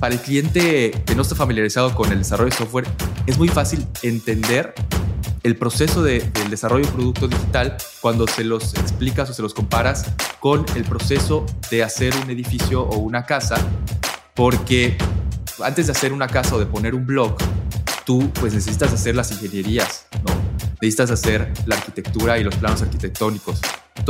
para el cliente que no está familiarizado con el desarrollo de software, es muy fácil entender el proceso de, del desarrollo de producto digital cuando se los explicas o se los comparas con el proceso de hacer un edificio o una casa, porque antes de hacer una casa o de poner un blog, tú pues necesitas hacer las ingenierías, ¿no? Necesitas hacer la arquitectura y los planos arquitectónicos.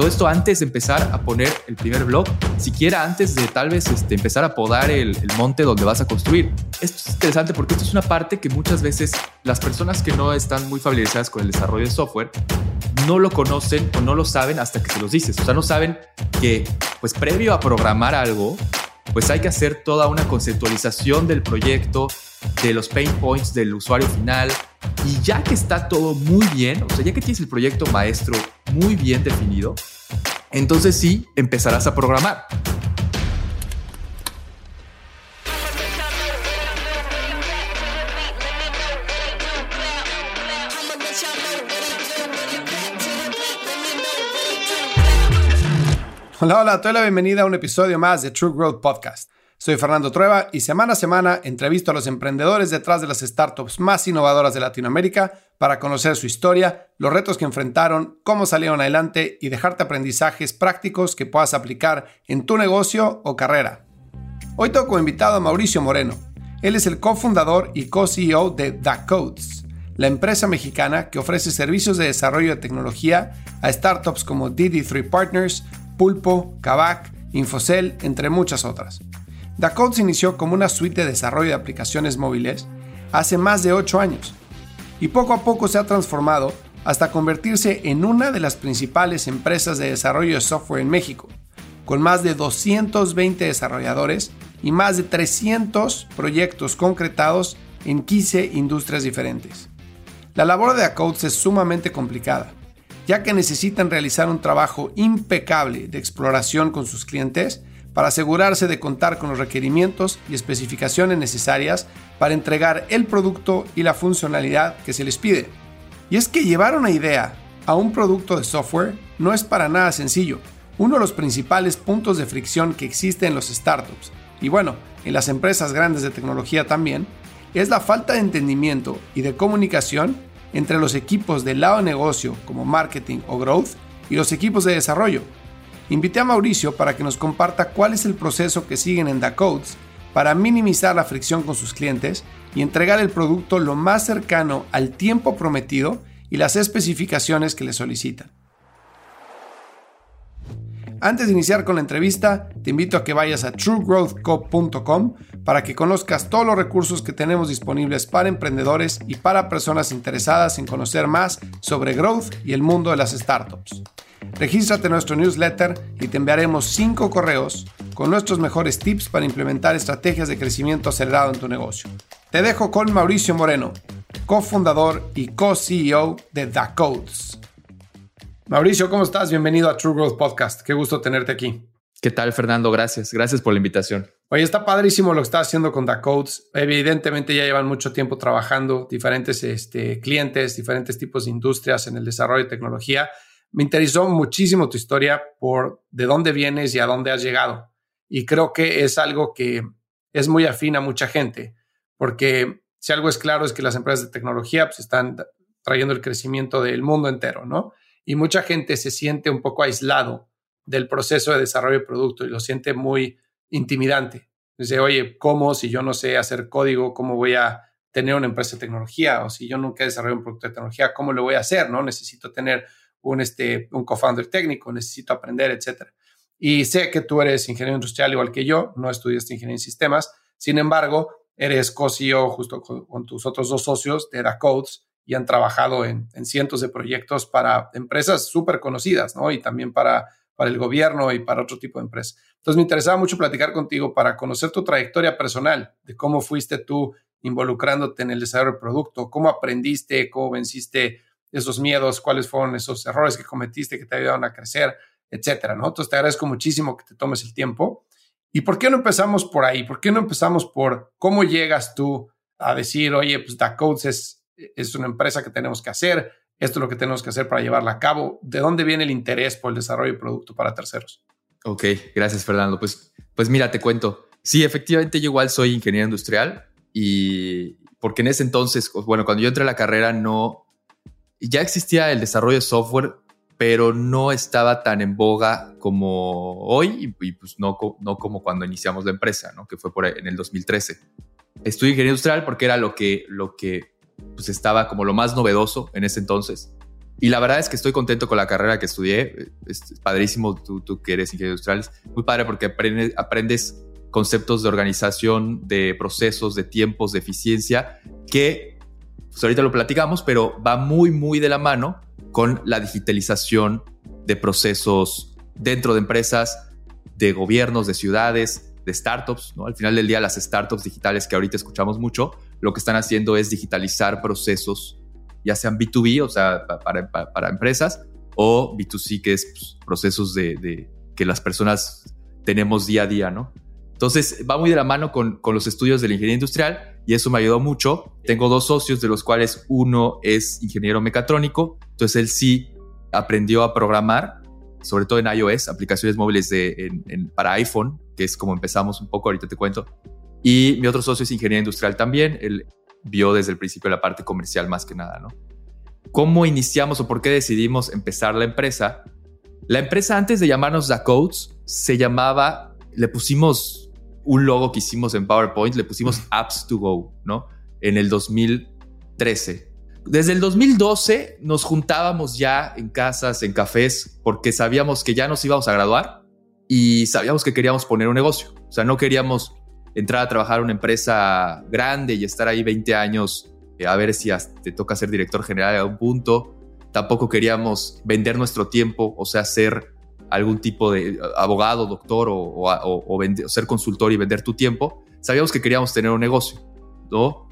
Todo esto antes de empezar a poner el primer blog, siquiera antes de tal vez este, empezar a podar el, el, monte donde vas a construir. Esto es interesante porque esto es una parte que muchas veces las personas que no están muy familiarizadas con el desarrollo de software no lo conocen o no lo saben hasta que se los dices. O sea, no saben que pues previo a programar algo, pues hay que hacer toda una conceptualización del proyecto, de los pain points del usuario final. Y ya que está todo muy bien, o sea, ya que tienes el proyecto maestro muy bien definido, entonces sí empezarás a programar. Hola, hola, te doy la bienvenida a un episodio más de True Growth Podcast. Soy Fernando Trueba y semana a semana entrevisto a los emprendedores detrás de las startups más innovadoras de Latinoamérica para conocer su historia, los retos que enfrentaron, cómo salieron adelante y dejarte aprendizajes prácticos que puedas aplicar en tu negocio o carrera. Hoy tengo como invitado a Mauricio Moreno. Él es el cofundador y co-CEO de The Codes, la empresa mexicana que ofrece servicios de desarrollo de tecnología a startups como DD3 Partners, Pulpo, Kavak, Infocel, entre muchas otras. Dacodes inició como una suite de desarrollo de aplicaciones móviles hace más de 8 años y poco a poco se ha transformado hasta convertirse en una de las principales empresas de desarrollo de software en México, con más de 220 desarrolladores y más de 300 proyectos concretados en 15 industrias diferentes. La labor de Dacodes es sumamente complicada, ya que necesitan realizar un trabajo impecable de exploración con sus clientes para asegurarse de contar con los requerimientos y especificaciones necesarias para entregar el producto y la funcionalidad que se les pide. Y es que llevar una idea a un producto de software no es para nada sencillo. Uno de los principales puntos de fricción que existe en los startups, y bueno, en las empresas grandes de tecnología también, es la falta de entendimiento y de comunicación entre los equipos del lado negocio como marketing o growth y los equipos de desarrollo, Invité a Mauricio para que nos comparta cuál es el proceso que siguen en Codes para minimizar la fricción con sus clientes y entregar el producto lo más cercano al tiempo prometido y las especificaciones que le solicitan. Antes de iniciar con la entrevista, te invito a que vayas a truegrowthco.com para que conozcas todos los recursos que tenemos disponibles para emprendedores y para personas interesadas en conocer más sobre growth y el mundo de las startups. Regístrate en nuestro newsletter y te enviaremos 5 correos con nuestros mejores tips para implementar estrategias de crecimiento acelerado en tu negocio. Te dejo con Mauricio Moreno, cofundador y co-CEO de The Codes. Mauricio, ¿cómo estás? Bienvenido a True Growth Podcast. Qué gusto tenerte aquí. ¿Qué tal, Fernando? Gracias. Gracias por la invitación. Oye, está padrísimo lo que estás haciendo con The Codes. Evidentemente ya llevan mucho tiempo trabajando, diferentes este, clientes, diferentes tipos de industrias en el desarrollo de tecnología. Me interesó muchísimo tu historia por de dónde vienes y a dónde has llegado. Y creo que es algo que es muy afín a mucha gente, porque si algo es claro es que las empresas de tecnología pues, están trayendo el crecimiento del mundo entero, ¿no? Y mucha gente se siente un poco aislado del proceso de desarrollo de producto y lo siente muy intimidante. Dice, oye, ¿cómo si yo no sé hacer código? ¿Cómo voy a tener una empresa de tecnología? O si yo nunca he desarrollado un producto de tecnología, ¿cómo lo voy a hacer? ¿No? Necesito tener un, este, un co-founder técnico, necesito aprender, etcétera. Y sé que tú eres ingeniero industrial igual que yo, no estudiaste ingeniería en sistemas, sin embargo, eres co-CEO justo con, tus otros dos socios de Codes y han trabajado en, cientos de proyectos para empresas súper conocidas, ¿no? Y también para, para el gobierno y para otro tipo de empresas. Entonces me interesaba mucho platicar contigo para conocer tu trayectoria personal, de cómo fuiste tú involucrándote en el desarrollo del producto, cómo aprendiste, cómo venciste esos miedos, cuáles fueron esos errores que cometiste que te ayudaron a crecer, etcétera, ¿no? Entonces te agradezco muchísimo que te tomes el tiempo. ¿Y por qué no empezamos por ahí? ¿Por qué no empezamos por cómo llegas tú a decir, oye, pues DaCodes es, es una empresa que tenemos que hacer, esto es lo que tenemos que hacer para llevarla a cabo? ¿De dónde viene el interés por el desarrollo de producto para terceros? Ok, gracias Fernando. Pues, pues mira, te cuento. Sí, efectivamente yo igual soy ingeniero industrial y porque en ese entonces, bueno, cuando yo entré a la carrera no, ya existía el desarrollo de software, pero no estaba tan en boga como hoy y, pues no, no como cuando iniciamos la empresa, ¿no? que fue por en el 2013. Estudié ingeniería industrial porque era lo que, lo que pues estaba como lo más novedoso en ese entonces. Y la verdad es que estoy contento con la carrera que estudié. Es padrísimo tú, tú que eres ingeniero industrial. Es muy padre porque aprendes, aprendes conceptos de organización, de procesos, de tiempos, de eficiencia, que pues ahorita lo platicamos, pero va muy, muy de la mano con la digitalización de procesos dentro de empresas, de gobiernos, de ciudades, de startups. ¿no? Al final del día, las startups digitales que ahorita escuchamos mucho, lo que están haciendo es digitalizar procesos, ya sean B2B, o sea, para, para, empresas, o B2C, que es pues, procesos de, de, que las personas tenemos día a día, ¿no? Entonces, va muy de la mano con, con los estudios de la ingeniería industrial y eso me ayudó mucho. Tengo dos socios, de los cuales uno es ingeniero mecatrónico, entonces él sí aprendió a programar, sobre todo en iOS, aplicaciones móviles de, para iPhone, que es como empezamos un poco, ahorita te cuento. Y mi otro socio es ingeniero industrial también, él vio desde el principio la parte comercial más que nada, ¿no? ¿Cómo iniciamos o por qué decidimos empezar la empresa? La empresa antes de llamarnos The Codes se llamaba, le pusimos un logo que hicimos en PowerPoint, le pusimos Apps to Go, ¿no? En el 2013. Desde el 2012 nos juntábamos ya en casas, en cafés, porque sabíamos que ya nos íbamos a graduar y sabíamos que queríamos poner un negocio. O sea, no queríamos entrar a trabajar en una empresa grande y estar ahí 20 años eh, a ver si te toca ser director general a un punto. Tampoco queríamos vender nuestro tiempo, o sea, ser algún tipo de abogado, doctor o, ser consultor y vender tu tiempo, sabíamos que queríamos tener un negocio, ¿no?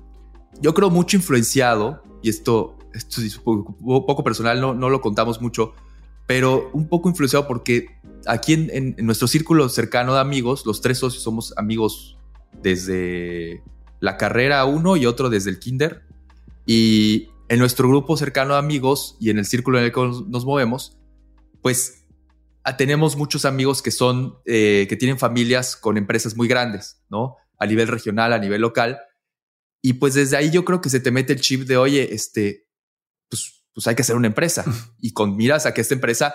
Yo creo mucho influenciado, y esto, es un poco, personal, no, no lo contamos mucho, pero un poco influenciado porque aquí en, nuestro círculo cercano de amigos, los tres socios somos amigos desde la carrera uno y otro desde el kinder, y en nuestro grupo cercano de amigos y en el círculo en el que nos movemos, pues tenemos muchos amigos que son, eh, que tienen familias con empresas muy grandes, ¿no? A nivel regional, a nivel local. Y pues desde ahí yo creo que se te mete el chip de, oye, este, pues, pues hay que hacer una empresa. y con miras a que esta empresa,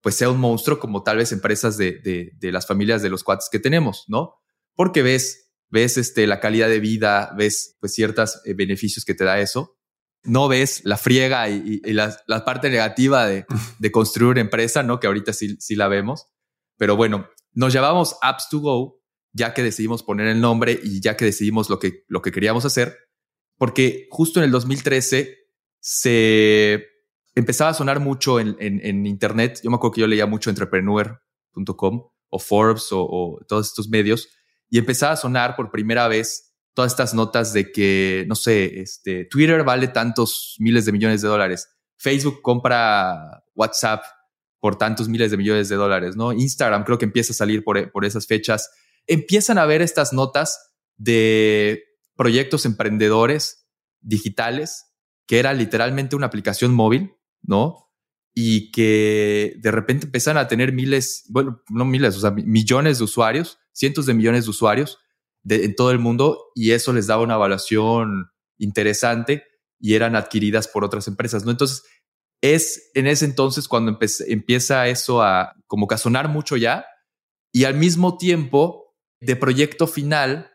pues sea un monstruo como tal vez empresas de, de, de las familias de los cuates que tenemos, ¿no? Porque ves, ves este, la calidad de vida, ves pues ciertos eh, beneficios que te da eso no ves la friega y, la, parte negativa de, construir una empresa, ¿no? Que ahorita sí, la vemos. Pero bueno, nos llamamos Apps to Go ya que decidimos poner el nombre y ya que decidimos lo que, queríamos hacer, porque justo en el 2013 se empezaba a sonar mucho en, Internet. Yo me acuerdo que yo leía mucho entrepreneur.com o Forbes o todos estos medios y empezaba a sonar por primera vez todas estas notas de que, no sé, este, Twitter vale tantos miles de millones de dólares, Facebook compra WhatsApp por tantos miles de millones de dólares, ¿no? Instagram creo que empieza a salir por, por esas fechas. Empiezan a ver estas notas de proyectos emprendedores digitales, que era literalmente una aplicación móvil, ¿no? Y que de repente empiezan a tener miles, bueno, no miles, o sea, millones de usuarios, cientos de millones de usuarios, en todo el mundo y eso les daba una evaluación interesante y eran adquiridas por otras empresas, ¿no? Entonces, es en ese entonces cuando empieza eso a como que mucho ya y al mismo tiempo de proyecto final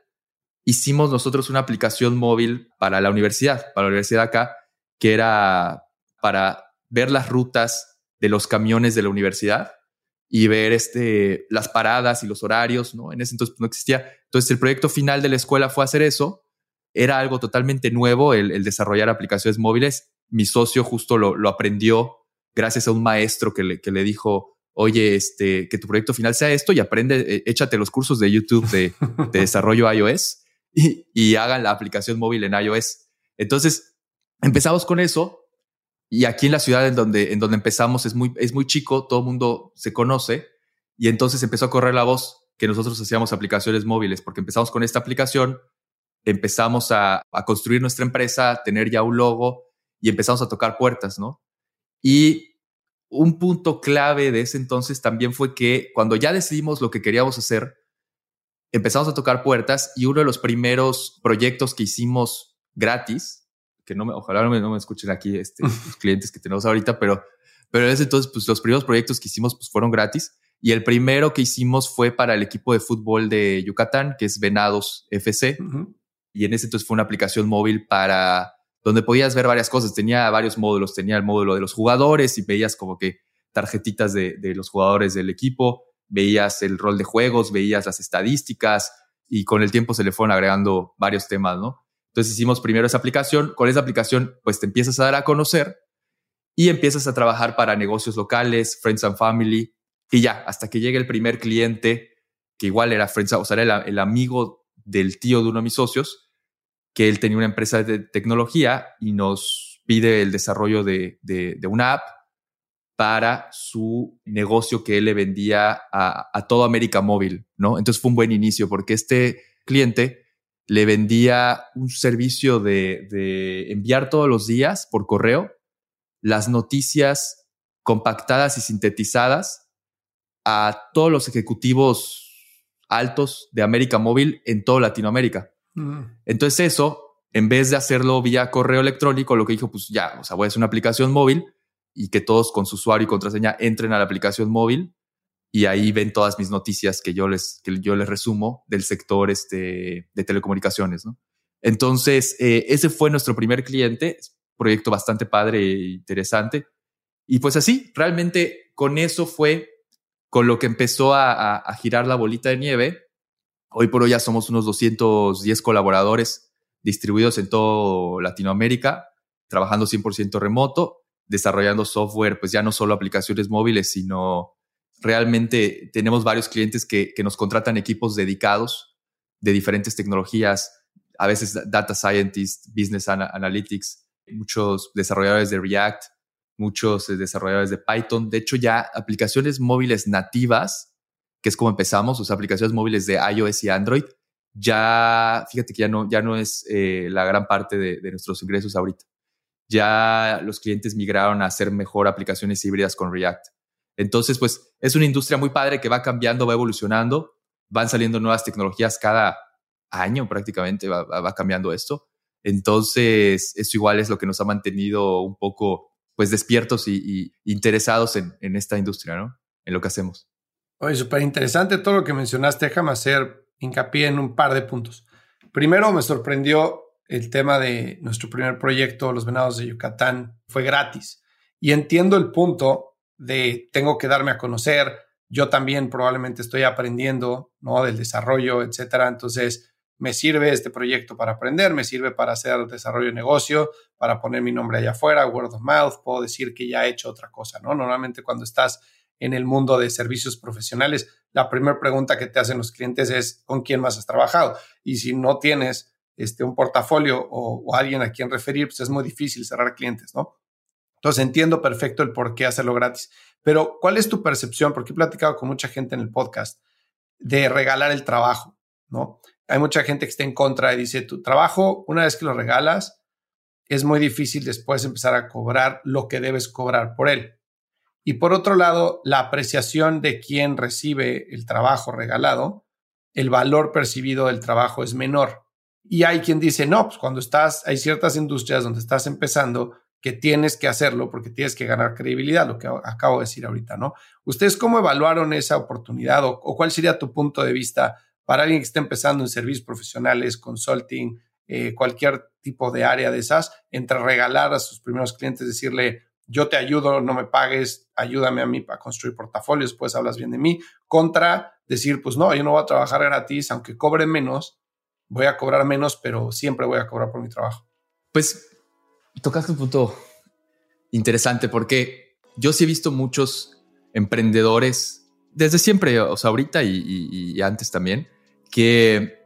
hicimos nosotros una aplicación móvil para la universidad, para la universidad acá, que era para ver las rutas de los camiones de la universidad y ver este, las paradas y los horarios, ¿no? En ese entonces pues, no existía. Entonces el proyecto final de la escuela fue hacer eso. Era algo totalmente nuevo el, desarrollar aplicaciones móviles. Mi socio justo lo, aprendió gracias a un maestro que le, que le dijo, oye, este, que tu proyecto final sea esto y aprende, eh, échate los cursos de YouTube de, de desarrollo iOS y hagan la aplicación móvil en iOS. Entonces empezamos con eso y aquí en la ciudad en donde, en donde empezamos es muy, es muy chico, todo el mundo se conoce y entonces empezó a correr la voz que nosotros hacíamos aplicaciones móviles porque empezamos con esta aplicación, empezamos a, a construir nuestra empresa, tener ya un logo y empezamos a tocar puertas, ¿no? Y un punto clave de ese entonces también fue que cuando ya decidimos lo que queríamos hacer, empezamos a tocar puertas y uno de los primeros proyectos que hicimos gratis, que no me, ojalá no me, no me escuchen aquí este, los clientes que tenemos ahorita, pero, pero desde entonces, pues los primeros proyectos que hicimos pues, fueron gratis. Y el primero que hicimos fue para el equipo de fútbol de Yucatán, que es Venados FC. Y en ese entonces fue una aplicación móvil para donde podías ver varias cosas. Tenía varios módulos. Tenía el módulo de los jugadores y veías como que tarjetitas de, de los jugadores del equipo veías el rol de juegos, veías las estadísticas y con el tiempo se le fueron agregando varios temas, ¿no? Entonces hicimos primero esa aplicación, con esa aplicación pues te empiezas a dar a conocer y empiezas a trabajar para negocios locales, Friends and Family y ya, hasta que llegue el primer cliente, que igual era Friends, o sea, el, amigo del tío de uno de mis socios, que él tenía una empresa de tecnología y nos pide el desarrollo de, una app para su negocio que él le vendía a, toda América Móvil, ¿no? Entonces fue un buen inicio porque este cliente le vendía un servicio de, de enviar todos los días por correo las noticias compactadas y sintetizadas a todos los ejecutivos altos de América Móvil en toda Latinoamérica. Mm. Entonces eso, en vez de hacerlo vía correo electrónico, lo que dijo, pues ya, o sea, voy a hacer una aplicación móvil y que todos con su usuario y contraseña entren a la aplicación móvil y ahí ven todas mis noticias que yo les, que yo les resumo del sector este, de telecomunicaciones. ¿no? Entonces, eh, ese fue nuestro primer cliente, proyecto bastante padre e interesante. Y pues así, realmente con eso fue con lo que empezó a, girar la bolita de nieve. Hoy por hoy ya somos unos 210 colaboradores distribuidos en toda Latinoamérica, trabajando 100% remoto desarrollando software, pues ya no solo aplicaciones móviles, sino realmente tenemos varios clientes que, nos contratan equipos dedicados de diferentes tecnologías, a veces data scientists, business analytics, muchos desarrolladores de React, muchos desarrolladores de Python. De hecho, ya aplicaciones móviles nativas, que es como empezamos, o sea, aplicaciones móviles de iOS y Android, ya, fíjate que ya no, ya no es eh, la gran parte de nuestros ingresos ahorita ya los clientes migraron a hacer mejor aplicaciones híbridas con React. Entonces, pues es una industria muy padre que va cambiando, va evolucionando, van saliendo nuevas tecnologías cada año prácticamente, va, cambiando esto. Entonces, eso igual es lo que nos ha mantenido un poco pues despiertos y, interesados en, en, esta industria, ¿no? En lo que hacemos. Oye, súper interesante todo lo que mencionaste. Déjame hacer hincapié en un par de puntos. Primero, me sorprendió el tema de nuestro primer proyecto, Los Venados de Yucatán, fue gratis. Y entiendo el punto de tengo que darme a conocer, yo también probablemente estoy aprendiendo, ¿no? Del desarrollo, etcétera. Entonces, me sirve este proyecto para aprender, me sirve para hacer desarrollo de negocio, para poner mi nombre allá afuera, word of mouth, puedo decir que ya he hecho otra cosa, ¿no? Normalmente cuando estás en el mundo de servicios profesionales, la primera pregunta que te hacen los clientes es ¿con quién más has trabajado? Y si no tienes este, un portafolio o, alguien a quien referir, pues es muy difícil cerrar clientes, ¿no? Entiendo perfecto el por qué hacerlo gratis. Pero, ¿cuál es tu percepción? Porque he platicado con mucha gente en el podcast de regalar el trabajo, ¿no? Hay mucha gente que está en contra y dice, tu trabajo, una vez que lo regalas, es muy difícil después empezar a cobrar lo que debes cobrar por él. Y por otro lado, la apreciación de quien recibe el trabajo regalado, el valor percibido del trabajo es menor. Y hay quien dice, no, pues cuando estás, hay ciertas industrias donde estás empezando que tienes que hacerlo porque tienes que ganar credibilidad, lo que acabo de decir ahorita, ¿no? ¿Ustedes cómo evaluaron esa oportunidad o, cuál sería tu punto de vista para alguien que esté empezando en servicios profesionales, consulting, eh, cualquier tipo de área de esas, entre regalar a sus primeros clientes, decirle, yo te ayudo, no me pagues, ayúdame a mí para construir portafolios, pues hablas bien de mí, contra decir, pues no, yo no voy a trabajar gratis, aunque cobre menos, voy a cobrar menos, pero siempre voy a cobrar por mi trabajo. Pues tocaste un punto interesante porque yo sí he visto muchos emprendedores desde siempre, o sea, ahorita y, antes también, que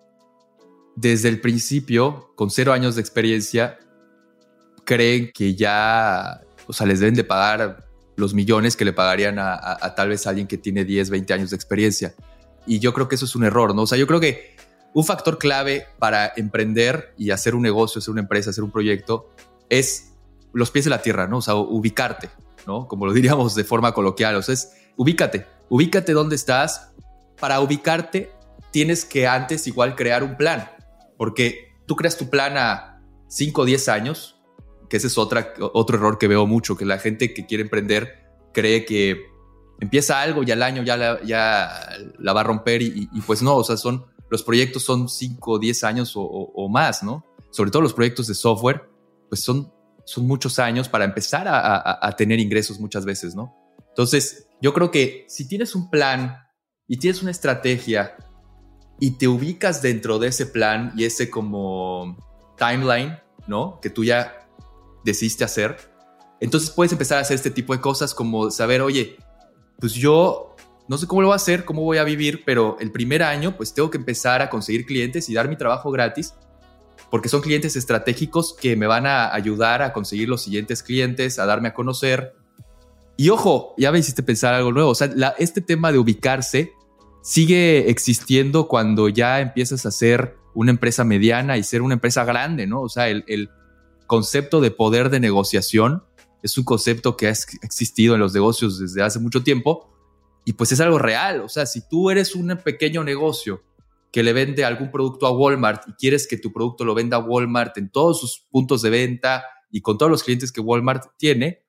desde el principio, con cero años de experiencia, creen que ya, o sea, les deben de pagar los millones que le pagarían a, a, tal vez alguien que tiene 10, 20 años de experiencia. Y yo creo que eso es un error, ¿no? O sea, yo creo que un factor clave para emprender y hacer un negocio, hacer una empresa, hacer un proyecto, es los pies de la tierra, ¿no? O sea, ubicarte, ¿no? Como lo diríamos de forma coloquial, o sea, es ubícate, ubícate dónde estás. Para ubicarte tienes que antes igual crear un plan, porque tú creas tu plan a 5 o 10 años, que ese es otra, otro error que veo mucho, que la gente que quiere emprender cree que empieza algo y al año ya la, ya la va a romper y, pues no, o sea, son, los proyectos son 5 o 10 años o, más, ¿no? Sobre todo los proyectos de software, pues son, son muchos años para empezar a, a tener ingresos muchas veces, ¿no? Entonces, yo creo que si tienes un plan y tienes una estrategia y te ubicas dentro de ese plan y ese como timeline, ¿no? Que tú ya decidiste hacer, entonces puedes empezar a hacer este tipo de cosas como saber, oye, pues yo no sé cómo lo voy a hacer, cómo voy a vivir, pero el primer año pues tengo que empezar a conseguir clientes y dar mi trabajo gratis porque son clientes estratégicos que me van a ayudar a conseguir los siguientes clientes, a darme a conocer. Y ojo, ya me hiciste pensar algo nuevo, o sea, este tema de ubicarse sigue existiendo cuando ya empiezas a ser una empresa mediana y ser una empresa grande, ¿no? O sea, el, el concepto de poder de negociación es un concepto que ha existido en los negocios desde hace mucho tiempo y pues es algo real. O sea, si tú eres un pequeño negocio que le vende algún producto a Walmart y quieres que tu producto lo venda a Walmart en todos sus puntos de venta y con todos los clientes que Walmart tiene,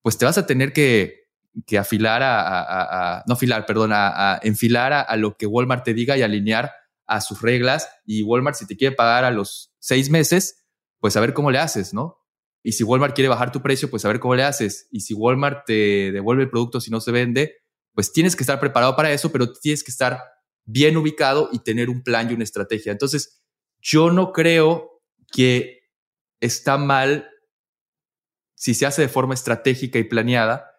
pues te vas a tener que, que afilar a, no afilar, perdón, a, enfilar a, lo que Walmart te diga y alinear a sus reglas. Y Walmart, si te quiere pagar a los seis meses, pues a ver cómo le haces, ¿no? Y si Walmart quiere bajar tu precio, pues a ver cómo le haces. Y si Walmart te devuelve el producto si no se vende, pues tienes que estar preparado para eso, pero tienes que estar bien ubicado y tener un plan y una estrategia. Entonces, yo no creo que está mal si se hace de forma estratégica y planeada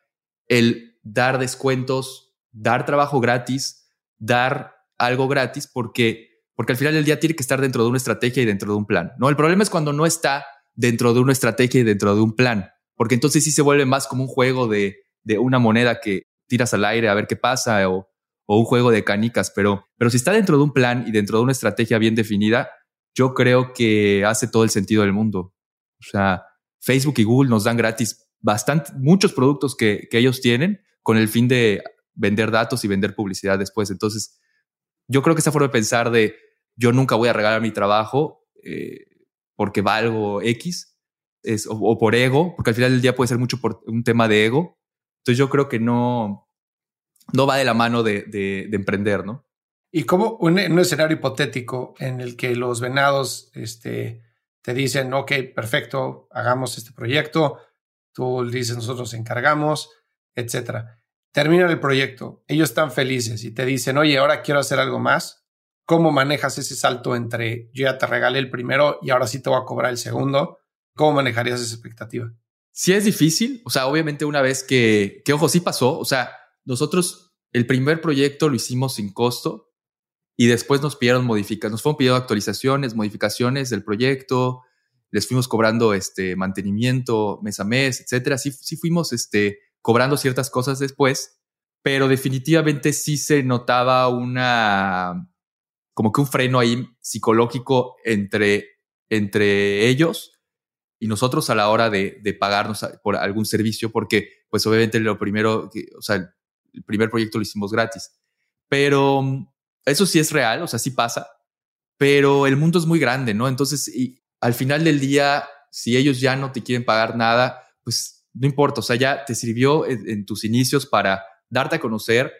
el dar descuentos, dar trabajo gratis, dar algo gratis, porque, porque al final del día tiene que estar dentro de una estrategia y dentro de un plan. ¿no? El problema es cuando no está dentro de una estrategia y dentro de un plan, porque entonces sí se vuelve más como un juego de, de una moneda que tiras al aire a ver qué pasa o, o un juego de canicas, pero, pero si está dentro de un plan y dentro de una estrategia bien definida, yo creo que hace todo el sentido del mundo. O sea, Facebook y Google nos dan gratis bastante, muchos productos que, que ellos tienen con el fin de vender datos y vender publicidad después. Entonces, yo creo que esa forma de pensar de yo nunca voy a regalar mi trabajo eh, porque valgo X es, o, por ego, porque al final del día puede ser mucho por un tema de ego. Entonces yo creo que no, no va de la mano de, de, emprender, ¿no? Y como un, un, escenario hipotético en el que los venados este, te dicen, ok, perfecto, hagamos este proyecto, tú dices, nosotros nos encargamos, etcétera. Termina el proyecto, ellos están felices y te dicen, oye, ahora quiero hacer algo más. ¿Cómo manejas ese salto entre yo ya te regalé el primero y ahora sí te voy a cobrar el segundo? ¿Cómo manejarías esa expectativa? Sí es difícil, o sea, obviamente una vez que, que ojo, sí pasó, o sea, nosotros el primer proyecto lo hicimos sin costo y después nos pidieron modificaciones, nos fueron pidiendo actualizaciones, modificaciones del proyecto, les fuimos cobrando este mantenimiento mes a mes, etcétera. Sí, sí fuimos este, cobrando ciertas cosas después, pero definitivamente sí se notaba una, como que un freno ahí psicológico entre, entre ellos y nosotros a la hora de, de pagarnos por algún servicio, porque pues obviamente lo primero, o sea, el primer proyecto lo hicimos gratis. Pero eso sí es real, o sea, sí pasa, pero el mundo es muy grande, ¿no? Entonces, y al final del día, si ellos ya no te quieren pagar nada, pues no importa, o sea, ya te sirvió en, tus inicios para darte a conocer,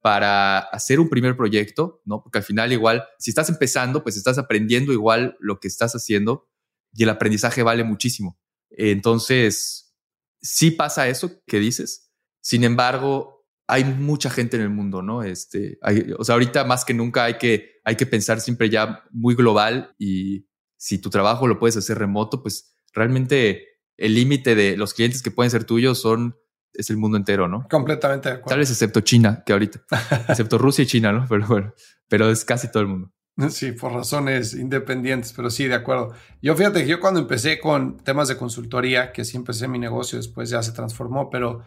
para hacer un primer proyecto, ¿no? Porque al final igual, si estás empezando, pues estás aprendiendo igual lo que estás haciendo y el aprendizaje vale muchísimo. Entonces, sí pasa eso que dices. Sin embargo, hay mucha gente en el mundo, ¿no? Este, o sea, ahorita más que nunca hay que, hay que pensar siempre ya muy global y si tu trabajo lo puedes hacer remoto, pues realmente el límite de los clientes que pueden ser tuyos son es el mundo entero, ¿no? Completamente de acuerdo. Tal vez excepto China, que ahorita, excepto Rusia y China, ¿no? Pero bueno, pero es casi todo el mundo. Sí, por razones independientes, pero sí, de acuerdo. Yo fíjate que yo cuando empecé con temas de consultoría, que sí empecé mi negocio, después ya se transformó, pero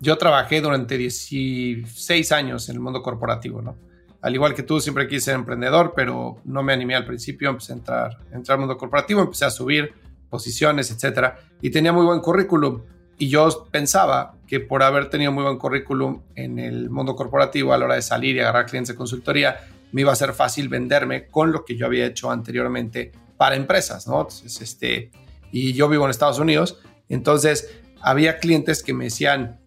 yo trabajé durante 16 años en el mundo corporativo, ¿no? Al igual que tú, siempre quise ser emprendedor, pero no me animé al principio, empecé a entrar, entrar al mundo corporativo, empecé a subir posiciones, etcétera, y tenía muy buen currículum, Y yo pensaba que por haber tenido muy buen currículum en el mundo corporativo a la hora de salir y agarrar clientes de consultoría, me iba a ser fácil venderme con lo que yo había hecho anteriormente para empresas, ¿no? Entonces, este, y yo vivo en Estados Unidos, entonces había clientes que me decían,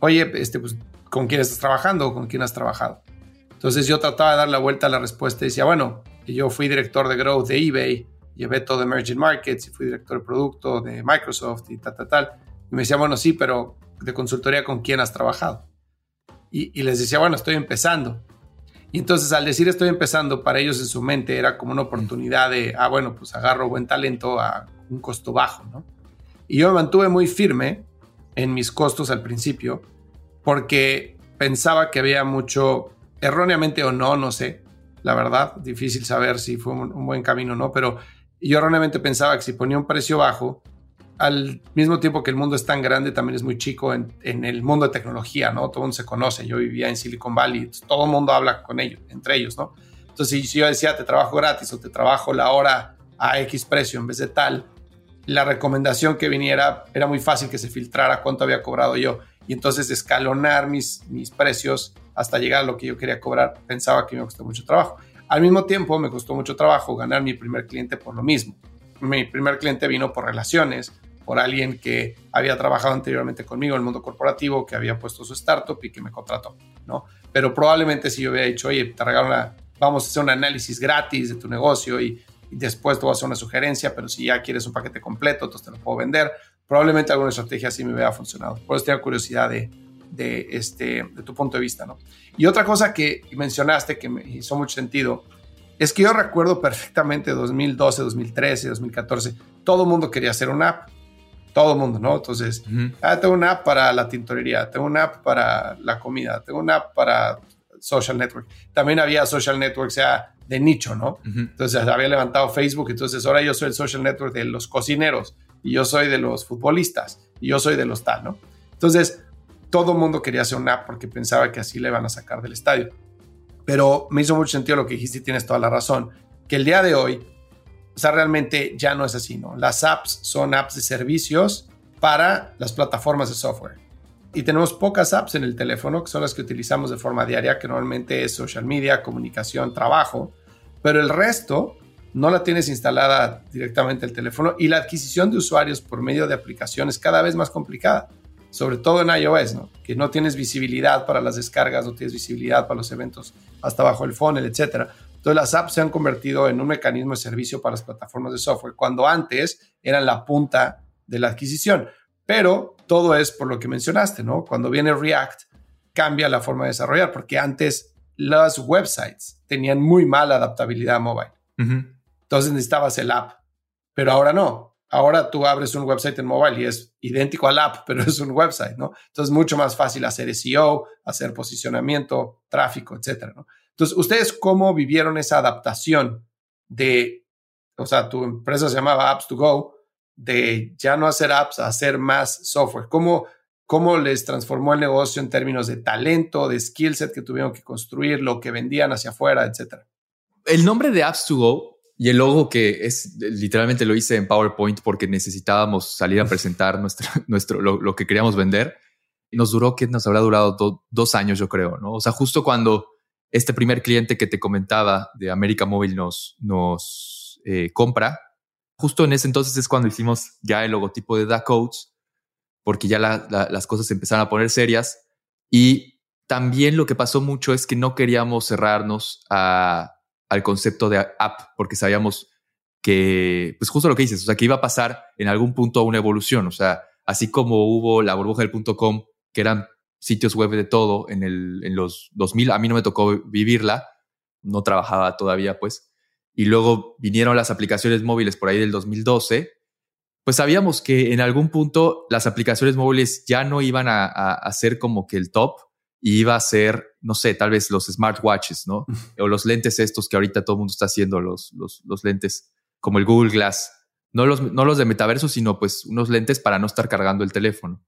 oye, este, pues, ¿con quién estás trabajando o con quién has trabajado? Entonces yo trataba de dar la vuelta a la respuesta y decía, bueno, yo fui director de Growth de eBay, llevé todo Emerging Markets y fui director de producto de Microsoft y tal, tal, tal. Y me decía, bueno, sí, pero de consultoría, ¿con quién has trabajado? Y, y les decía, bueno, estoy empezando. Y entonces al decir estoy empezando, para ellos en su mente era como una oportunidad de, ah, bueno, pues agarro buen talento a un costo bajo, ¿no? Y yo me mantuve muy firme en mis costos al principio porque pensaba que había mucho, erróneamente o no, no sé, la verdad, difícil saber si fue un, buen camino o no, pero yo erróneamente pensaba que si ponía un precio bajo, al mismo tiempo que el mundo es tan grande, también es muy chico en, el mundo de tecnología, ¿no? Todo el mundo se conoce. Yo vivía en Silicon Valley, todo el mundo habla con ellos, entre ellos, ¿no? Entonces, si yo decía, te trabajo gratis o te trabajo la hora a X precio en vez de tal, la recomendación que viniera era muy fácil que se filtrara cuánto había cobrado yo. Y entonces escalonar mis, mis precios hasta llegar a lo que yo quería cobrar, pensaba que me costó mucho trabajo. Al mismo tiempo, me costó mucho trabajo ganar mi primer cliente por lo mismo. Mi primer cliente vino por relaciones, por alguien que había trabajado anteriormente conmigo en el mundo corporativo, que había puesto su startup y que me contrató, ¿no? Pero probablemente si yo hubiera dicho, oye, te regalo una, vamos a hacer un análisis gratis de tu negocio y, después te voy a hacer una sugerencia, pero si ya quieres un paquete completo, entonces te lo puedo vender. Probablemente alguna estrategia así me hubiera funcionado. Por eso tengo curiosidad de, de, este, de tu punto de vista, ¿no? Y otra cosa que mencionaste que me hizo mucho sentido es que yo recuerdo perfectamente 2012, 2013, 2014, todo el mundo quería hacer una app todo el mundo, ¿no? Entonces, ah, tengo una app para la tintorería, tengo una app para la comida, tengo una app para social network. También había social network, sea de nicho, ¿no? Entonces, había levantado Facebook, entonces ahora yo soy el social network de los cocineros y yo soy de los futbolistas y yo soy de los tal, ¿no? Entonces, todo mundo quería hacer una app porque pensaba que así le van a sacar del estadio. Pero me hizo mucho sentido lo que dijiste y tienes toda la razón, que el día de hoy o sea, realmente ya no es así, ¿no? Las apps son apps de servicios para las plataformas de software. Y tenemos pocas apps en el teléfono, que son las que utilizamos de forma diaria, que normalmente es social media, comunicación, trabajo, pero el resto no la tienes instalada directamente el teléfono y la adquisición de usuarios por medio de aplicaciones cada vez más complicada, sobre todo en iOS, ¿no? que no tienes visibilidad para las descargas, no tienes visibilidad para los eventos hasta bajo el funnel, etcétera. Entonces las apps se han convertido en un mecanismo de servicio para las plataformas de software, cuando antes eran la punta de la adquisición. Pero todo es por lo que mencionaste, ¿no? Cuando viene React, cambia la forma de desarrollar, porque antes las websites tenían muy mala adaptabilidad mobile. Entonces necesitabas el app, pero ahora no. Ahora tú abres un website en mobile y es idéntico al app, pero es un website, ¿no? Entonces es mucho más fácil hacer SEO, hacer posicionamiento, tráfico, etcétera, ¿no? Entonces, ¿ustedes cómo vivieron esa adaptación de, o sea, tu empresa se llamaba Apps to Go, de ya no hacer apps a hacer más software? ¿Cómo, cómo les transformó el negocio en términos de talento, de skill set que tuvieron que construir, lo que vendían hacia afuera, etcétera? El nombre de Apps to Go y el logo que es literalmente lo hice en PowerPoint porque necesitábamos salir a presentar nuestro, nuestro, lo, que queríamos vender. Nos duró que nos habrá durado dos años, yo creo, ¿no? O sea, justo cuando este primer cliente que te comentaba de América Móvil nos, nos eh, compra. Justo en ese entonces es cuando hicimos ya el logotipo de Da Codes, porque ya las cosas empezaron a poner serias. Y también lo que pasó mucho es que no queríamos cerrarnos al concepto de app, porque sabíamos que, pues justo lo que dices, o sea, que iba a pasar en algún punto una evolución. O sea, así como hubo la burbuja del punto com, que eran sitios web de todo en, el, en los 2000. A mí no me tocó vivirla, no trabajaba todavía, pues. Y luego vinieron las aplicaciones móviles por ahí del 2012. Pues sabíamos que en algún punto las aplicaciones móviles ya no iban a, a, ser como que el top y iba a ser, no sé, tal vez los smartwatches, ¿no? o los lentes estos que ahorita todo el mundo está haciendo, los, los, los lentes como el Google Glass. No los, no los de metaverso, sino pues unos lentes para no estar cargando el teléfono.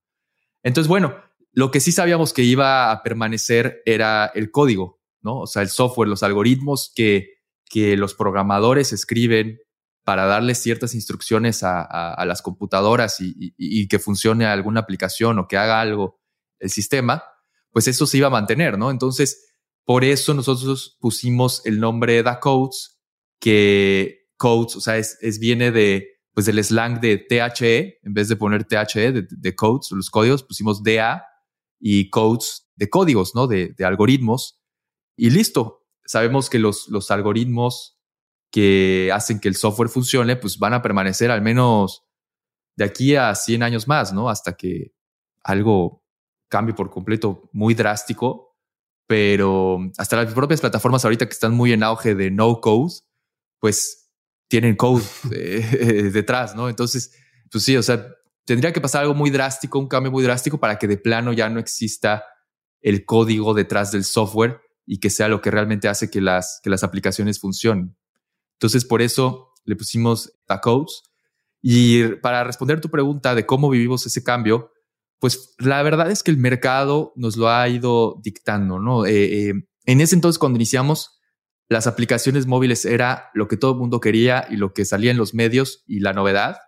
Entonces, bueno, lo que sí sabíamos que iba a permanecer era el código, ¿no? O sea, el software, los algoritmos que, que los programadores escriben para darle ciertas instrucciones a, las computadoras y, que funcione alguna aplicación o que haga algo el sistema, pues eso se iba a mantener, ¿no? Entonces, por eso nosotros pusimos el nombre Da Codes, que codes, o sea, es, viene de, pues del slang de THE, en vez de poner THE de, de codes, los códigos, pusimos DA y codes de códigos, ¿no? De, de algoritmos. Y listo. Sabemos que los, los algoritmos que hacen que el software funcione, pues van a permanecer al menos de aquí a 100 años más, ¿no? Hasta que algo cambie por completo muy drástico. Pero hasta las propias plataformas ahorita que están muy en auge de no code, pues tienen code eh, detrás, ¿no? Entonces, pues sí, o sea, tendría que pasar algo muy drástico, un cambio muy drástico para que de plano ya no exista el código detrás del software y que sea lo que realmente hace que las, que las aplicaciones funcionen. Entonces, por eso le pusimos a Codes. Y para responder tu pregunta de cómo vivimos ese cambio, pues la verdad es que el mercado nos lo ha ido dictando, ¿no? Eh, eh, en ese entonces, cuando iniciamos, las aplicaciones móviles era lo que todo el mundo quería y lo que salía en los medios y la novedad.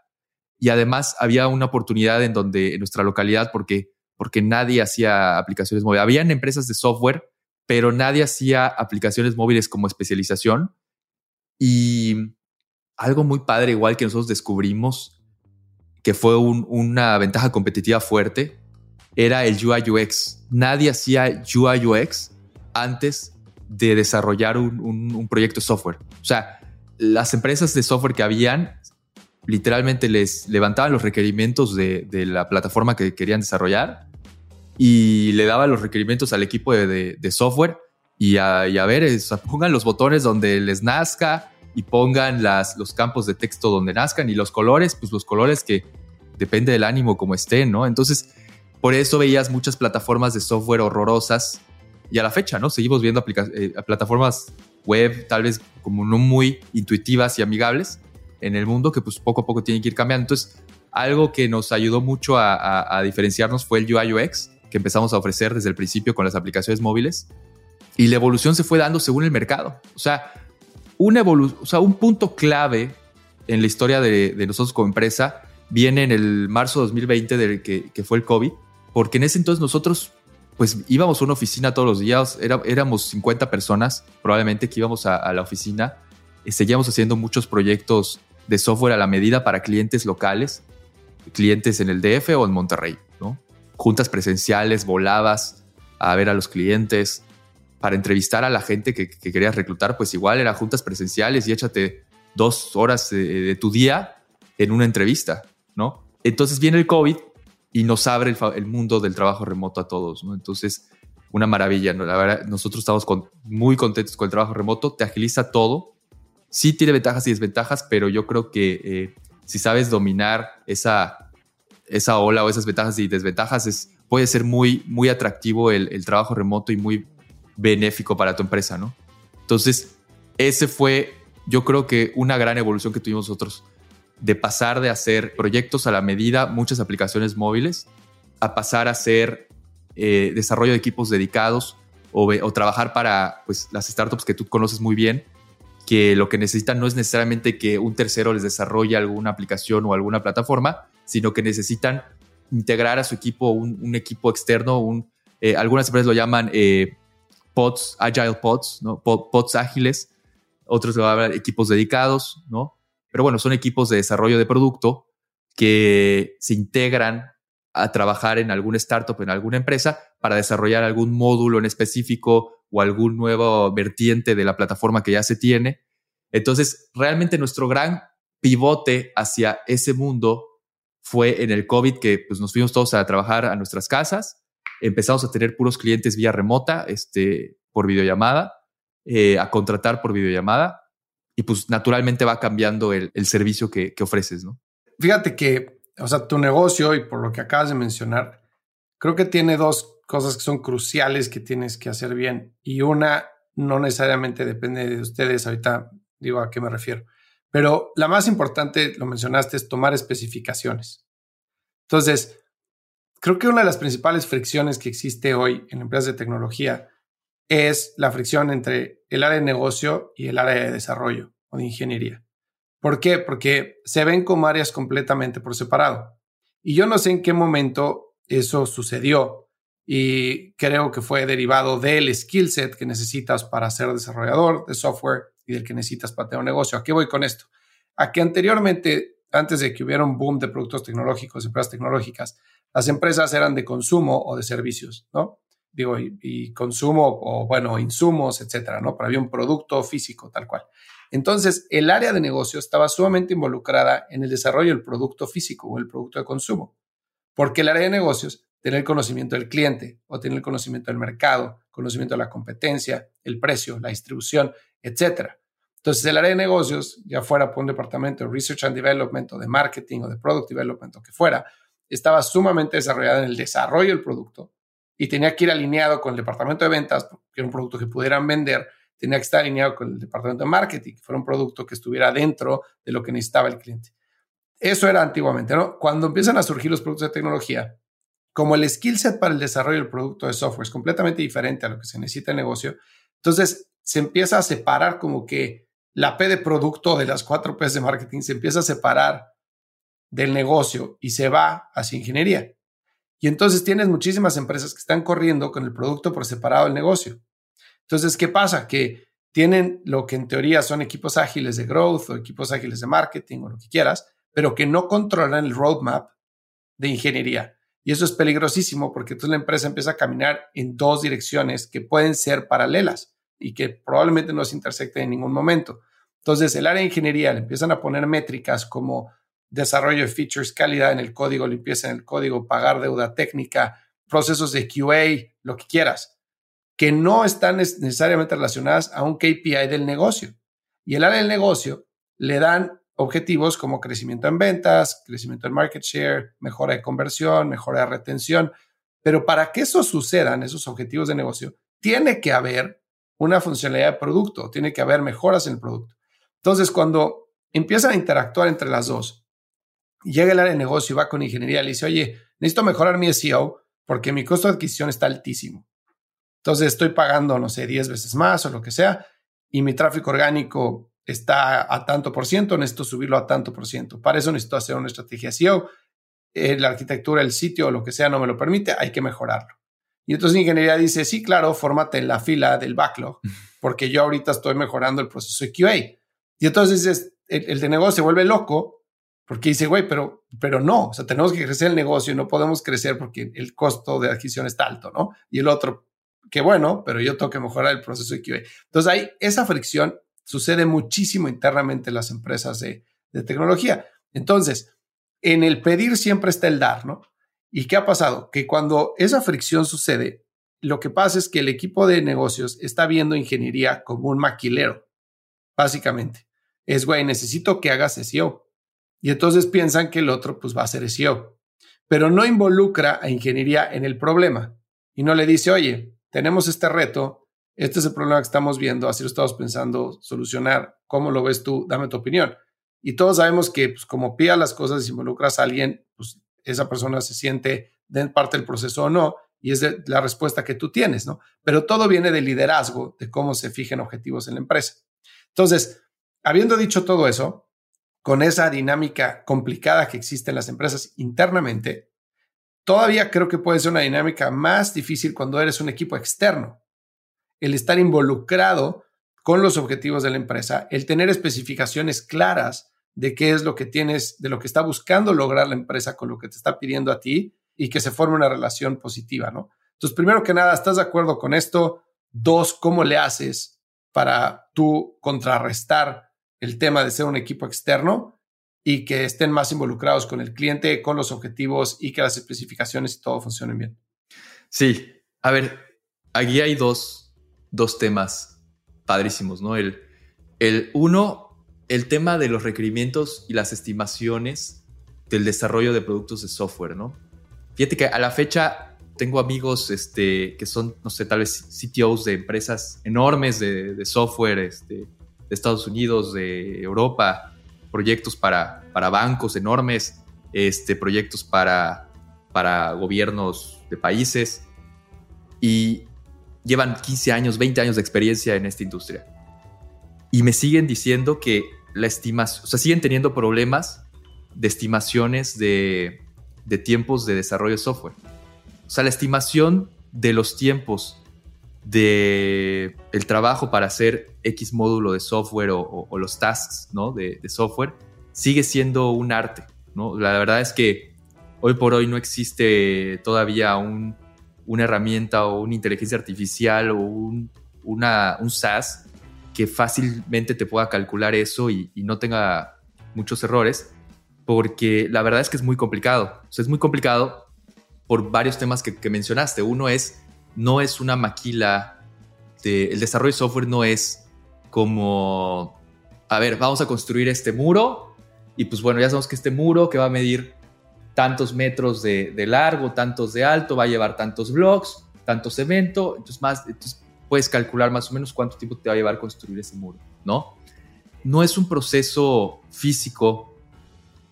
Y además había una oportunidad en donde en nuestra localidad, porque porque nadie hacía aplicaciones móviles. Habían empresas de software, pero nadie hacía aplicaciones móviles como especialización. Y algo muy padre, igual que nosotros descubrimos, que fue una ventaja competitiva fuerte, era el UI UX. Nadie hacía UI UX antes de desarrollar un, proyecto de software. O sea, las empresas de software que habían literalmente les levantaban los requerimientos de, la plataforma que querían desarrollar y le daban los requerimientos al equipo de, software y a, ver, pongan los botones donde les nazca y pongan las, los campos de texto donde nazcan y los colores, pues los colores que depende del ánimo como estén, ¿no? Entonces, por eso veías muchas plataformas de software horrorosas y a la fecha, ¿no? Seguimos viendo eh, plataformas web tal vez como no muy intuitivas y amigables, en el mundo que pues poco a poco tiene que ir cambiando. Entonces, algo que nos ayudó mucho a, diferenciarnos fue el UI UX que empezamos a ofrecer desde el principio con las aplicaciones móviles y la evolución se fue dando según el mercado. O sea, una o sea, un punto clave en la historia de, nosotros como empresa viene en el marzo de 2020 del que, que, fue el COVID, porque en ese entonces nosotros pues íbamos a una oficina todos los días, era, éramos 50 personas probablemente que íbamos a, a la oficina, seguíamos haciendo muchos proyectos de software a la medida para clientes locales, clientes en el DF o en Monterrey, ¿no? Juntas presenciales, voladas a ver a los clientes, para entrevistar a la gente que, querías reclutar, pues igual eran juntas presenciales y échate dos horas de, tu día en una entrevista, ¿no? Entonces viene el COVID y nos abre el, mundo del trabajo remoto a todos, ¿no? Entonces, una maravilla, ¿no? La verdad, nosotros estamos muy contentos con el trabajo remoto, te agiliza todo, sí tiene ventajas y desventajas, pero yo creo que eh, si sabes dominar esa, esa ola o esas ventajas y desventajas, es, puede ser muy, muy atractivo el, trabajo remoto y muy benéfico para tu empresa, ¿no? Entonces, ese fue, yo creo que una gran evolución que tuvimos nosotros, de pasar de hacer proyectos a la medida, muchas aplicaciones móviles, a pasar a hacer eh, desarrollo de equipos dedicados o, o, trabajar para pues, las startups que tú conoces muy bien, que lo que necesitan no es necesariamente que un tercero les desarrolle alguna aplicación o alguna plataforma, sino que necesitan integrar a su equipo un, equipo externo, un, eh, algunas empresas lo llaman eh, pods, agile pods, ¿no? pods ágiles, otros llaman equipos dedicados, ¿no? Pero bueno, son equipos de desarrollo de producto que se integran a trabajar en alguna startup, en alguna empresa, para desarrollar algún módulo en específico o algún nuevo vertiente de la plataforma que ya se tiene. Entonces, realmente nuestro gran pivote hacia ese mundo fue en el COVID que pues, nos fuimos todos a trabajar a nuestras casas, empezamos a tener puros clientes vía remota, este, por videollamada, eh, a contratar por videollamada y pues naturalmente va cambiando el, servicio que, que, ofreces, ¿no? Fíjate que, o sea, tu negocio y por lo que acabas de mencionar, creo que tiene dos cosas que son cruciales que tienes que hacer bien y una no necesariamente depende de ustedes, ahorita digo a qué me refiero, pero la más importante, lo mencionaste, es tomar especificaciones. Entonces, creo que una de las principales fricciones que existe hoy en empresas de tecnología es la fricción entre el área de negocio y el área de desarrollo o de ingeniería. ¿Por qué? Porque se ven como áreas completamente por separado. Y yo no sé en qué momento eso sucedió y creo que fue derivado del skill set que necesitas para ser desarrollador de software y del que necesitas para tener un negocio. ¿A qué voy con esto? A que anteriormente, antes de que hubiera un boom de productos tecnológicos, empresas tecnológicas, las empresas eran de consumo o de servicios, ¿no? Digo, y, consumo o, bueno, insumos, etcétera, ¿no? Pero había un producto físico, tal cual. Entonces, el área de negocio estaba sumamente involucrada en el desarrollo del producto físico o el producto de consumo, porque el área de negocios tiene el conocimiento del cliente o tiene el conocimiento del mercado, conocimiento de la competencia, el precio, la distribución, etcétera. Entonces, el área de negocios, ya fuera por un departamento de Research and Development o de Marketing o de Product Development o que fuera, estaba sumamente desarrollada en el desarrollo del producto y tenía que ir alineado con el departamento de ventas, porque era un producto que pudieran vender, tenía que estar alineado con el departamento de marketing, que fuera un producto que estuviera dentro de lo que necesitaba el cliente. Eso era antiguamente, ¿no? Cuando empiezan a surgir los productos de tecnología, como el skill set para el desarrollo del producto de software es completamente diferente a lo que se necesita en negocio, entonces se empieza a separar como que la P de producto de las cuatro P de marketing se empieza a separar del negocio y se va hacia ingeniería. Y entonces tienes muchísimas empresas que están corriendo con el producto por separado del negocio. Entonces, ¿qué pasa? Que tienen lo que en teoría son equipos ágiles de growth o equipos ágiles de marketing o lo que quieras, pero que no controlan el roadmap de ingeniería. Y eso es peligrosísimo porque entonces la empresa empieza a caminar en dos direcciones que pueden ser paralelas y que probablemente no se intersecten en ningún momento. Entonces, el área de ingeniería le empiezan a poner métricas como desarrollo de features, calidad en el código, limpieza en el código, pagar deuda técnica, procesos de QA, lo que quieras, que no están necesariamente relacionadas a un KPI del negocio. Y el área del negocio le dan objetivos como crecimiento en ventas, crecimiento en market share, mejora de conversión, mejora de retención. Pero para que eso sucedan, esos objetivos de negocio, tiene que haber una funcionalidad de producto, tiene que haber mejoras en el producto. Entonces, cuando empiezan a interactuar entre las dos, llega el área de negocio y va con ingeniería y le dice, oye, necesito mejorar mi SEO porque mi costo de adquisición está altísimo. Entonces estoy pagando, no sé, 10 veces más o lo que sea, y mi tráfico orgánico está a tanto por ciento, necesito subirlo a tanto por ciento. Para eso necesito hacer una estrategia SEO. Eh, la arquitectura, el sitio o lo que sea no me lo permite, hay que mejorarlo. Y entonces ingeniería dice, sí, claro, fórmate en la fila del backlog, porque yo ahorita estoy mejorando el proceso de QA. Y entonces el, el de negocio se vuelve loco porque dice, güey, pero, pero no, o sea, tenemos que crecer el negocio y no podemos crecer porque el costo de adquisición está alto, ¿no? Y el otro, qué bueno, pero yo tengo que mejorar el proceso de QA. Entonces, ahí esa fricción sucede muchísimo internamente en las empresas de, de tecnología. Entonces, en el pedir siempre está el dar, ¿no? ¿Y qué ha pasado? Que cuando esa fricción sucede, lo que pasa es que el equipo de negocios está viendo ingeniería como un maquilero, básicamente. Es, güey, necesito que hagas SEO y entonces piensan que el otro pues va a ser SEO, pero no involucra a ingeniería en el problema y no le dice, oye, tenemos este reto, este es el problema que estamos viendo, así lo estamos pensando solucionar, ¿cómo lo ves tú? Dame tu opinión. Y todos sabemos que pues, como pida las cosas y involucras a alguien, esa persona se siente de parte del proceso o no, y es la respuesta que tú tienes, ¿no? Pero todo viene del liderazgo, de cómo se fijen objetivos en la empresa. Entonces, habiendo dicho todo eso, con esa dinámica complicada que existe en las empresas internamente, todavía creo que puede ser una dinámica más difícil cuando eres un equipo externo. El estar involucrado con los objetivos de la empresa, el tener especificaciones claras de qué es lo que tienes, de lo que está buscando lograr la empresa con lo que te está pidiendo a ti y que se forme una relación positiva, ¿no? Entonces, primero que nada, ¿estás de acuerdo con esto? Dos, ¿cómo le haces para tú contrarrestar el tema de ser un equipo externo y que estén más involucrados con el cliente, con los objetivos y que las especificaciones y todo funcionen bien. Sí, a ver, aquí hay dos, dos temas padrísimos, ¿no? El, el uno, el tema de los requerimientos y las estimaciones del desarrollo de productos de software, ¿no? Fíjate que a la fecha tengo amigos este, que son, no sé, tal vez CTOs de empresas enormes de, software, este, de Estados Unidos, de Europa, proyectos para, para bancos enormes, este, proyectos para, para gobiernos de países y llevan 15 años, 20 años de experiencia en esta industria. Y me siguen diciendo que la estimación, o sea, siguen teniendo problemas de estimaciones de, de tiempos de desarrollo de software. O sea, la estimación de los tiempos de el trabajo para hacer X módulo de software o, los tasks ¿no? de, software sigue siendo un arte. ¿no? La verdad es que hoy por hoy no existe todavía un, una herramienta o una inteligencia artificial o un, una, un SaaS que fácilmente te pueda calcular eso y, no tenga muchos errores, porque la verdad es que es muy complicado. es muy complicado por varios temas que, mencionaste. Uno es no es una maquila, de, el desarrollo de software no es como, a ver, vamos a construir este muro y pues bueno, ya sabemos que este muro que va a medir tantos metros de, largo, tantos de alto, va a llevar tantos blocks, tanto cemento, entonces, más, entonces puedes calcular más o menos cuánto tiempo te va a llevar construir ese muro, ¿no? No es un proceso físico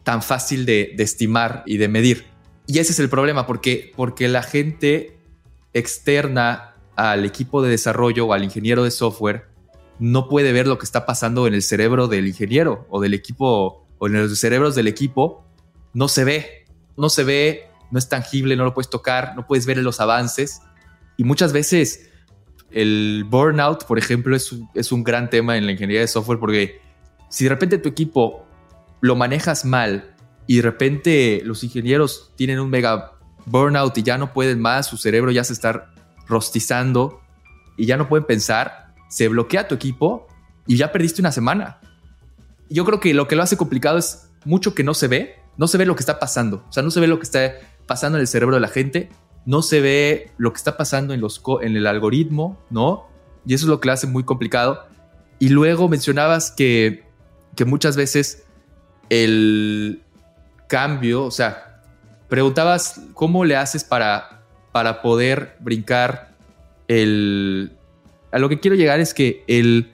tan fácil de, estimar y de medir. Y ese es el problema, porque, porque la gente externa al equipo de desarrollo o al ingeniero de software no puede ver lo que está pasando en el cerebro del ingeniero o del equipo o en los cerebros del equipo, no se ve, no se ve, no es tangible, no lo puedes tocar, no puedes ver los avances. Y muchas veces el burnout, por ejemplo, es es un gran tema en la ingeniería de software porque si de repente tu equipo lo manejas mal y de repente los ingenieros tienen un mega burnout y ya no pueden más, su cerebro ya se está rostizando y ya no pueden pensar, se bloquea tu equipo y ya perdiste una semana. Yo creo que lo que lo hace complicado es mucho que no se ve, no se ve lo que está pasando, o sea, no se ve lo que está pasando en el cerebro de la gente, no se ve lo que está pasando en, los, en el algoritmo, ¿no? Y eso es lo que lo hace muy complicado. Y luego mencionabas que, que muchas veces el cambio, o sea, preguntabas cómo le haces para, para poder brincar el... A lo que quiero llegar es que el,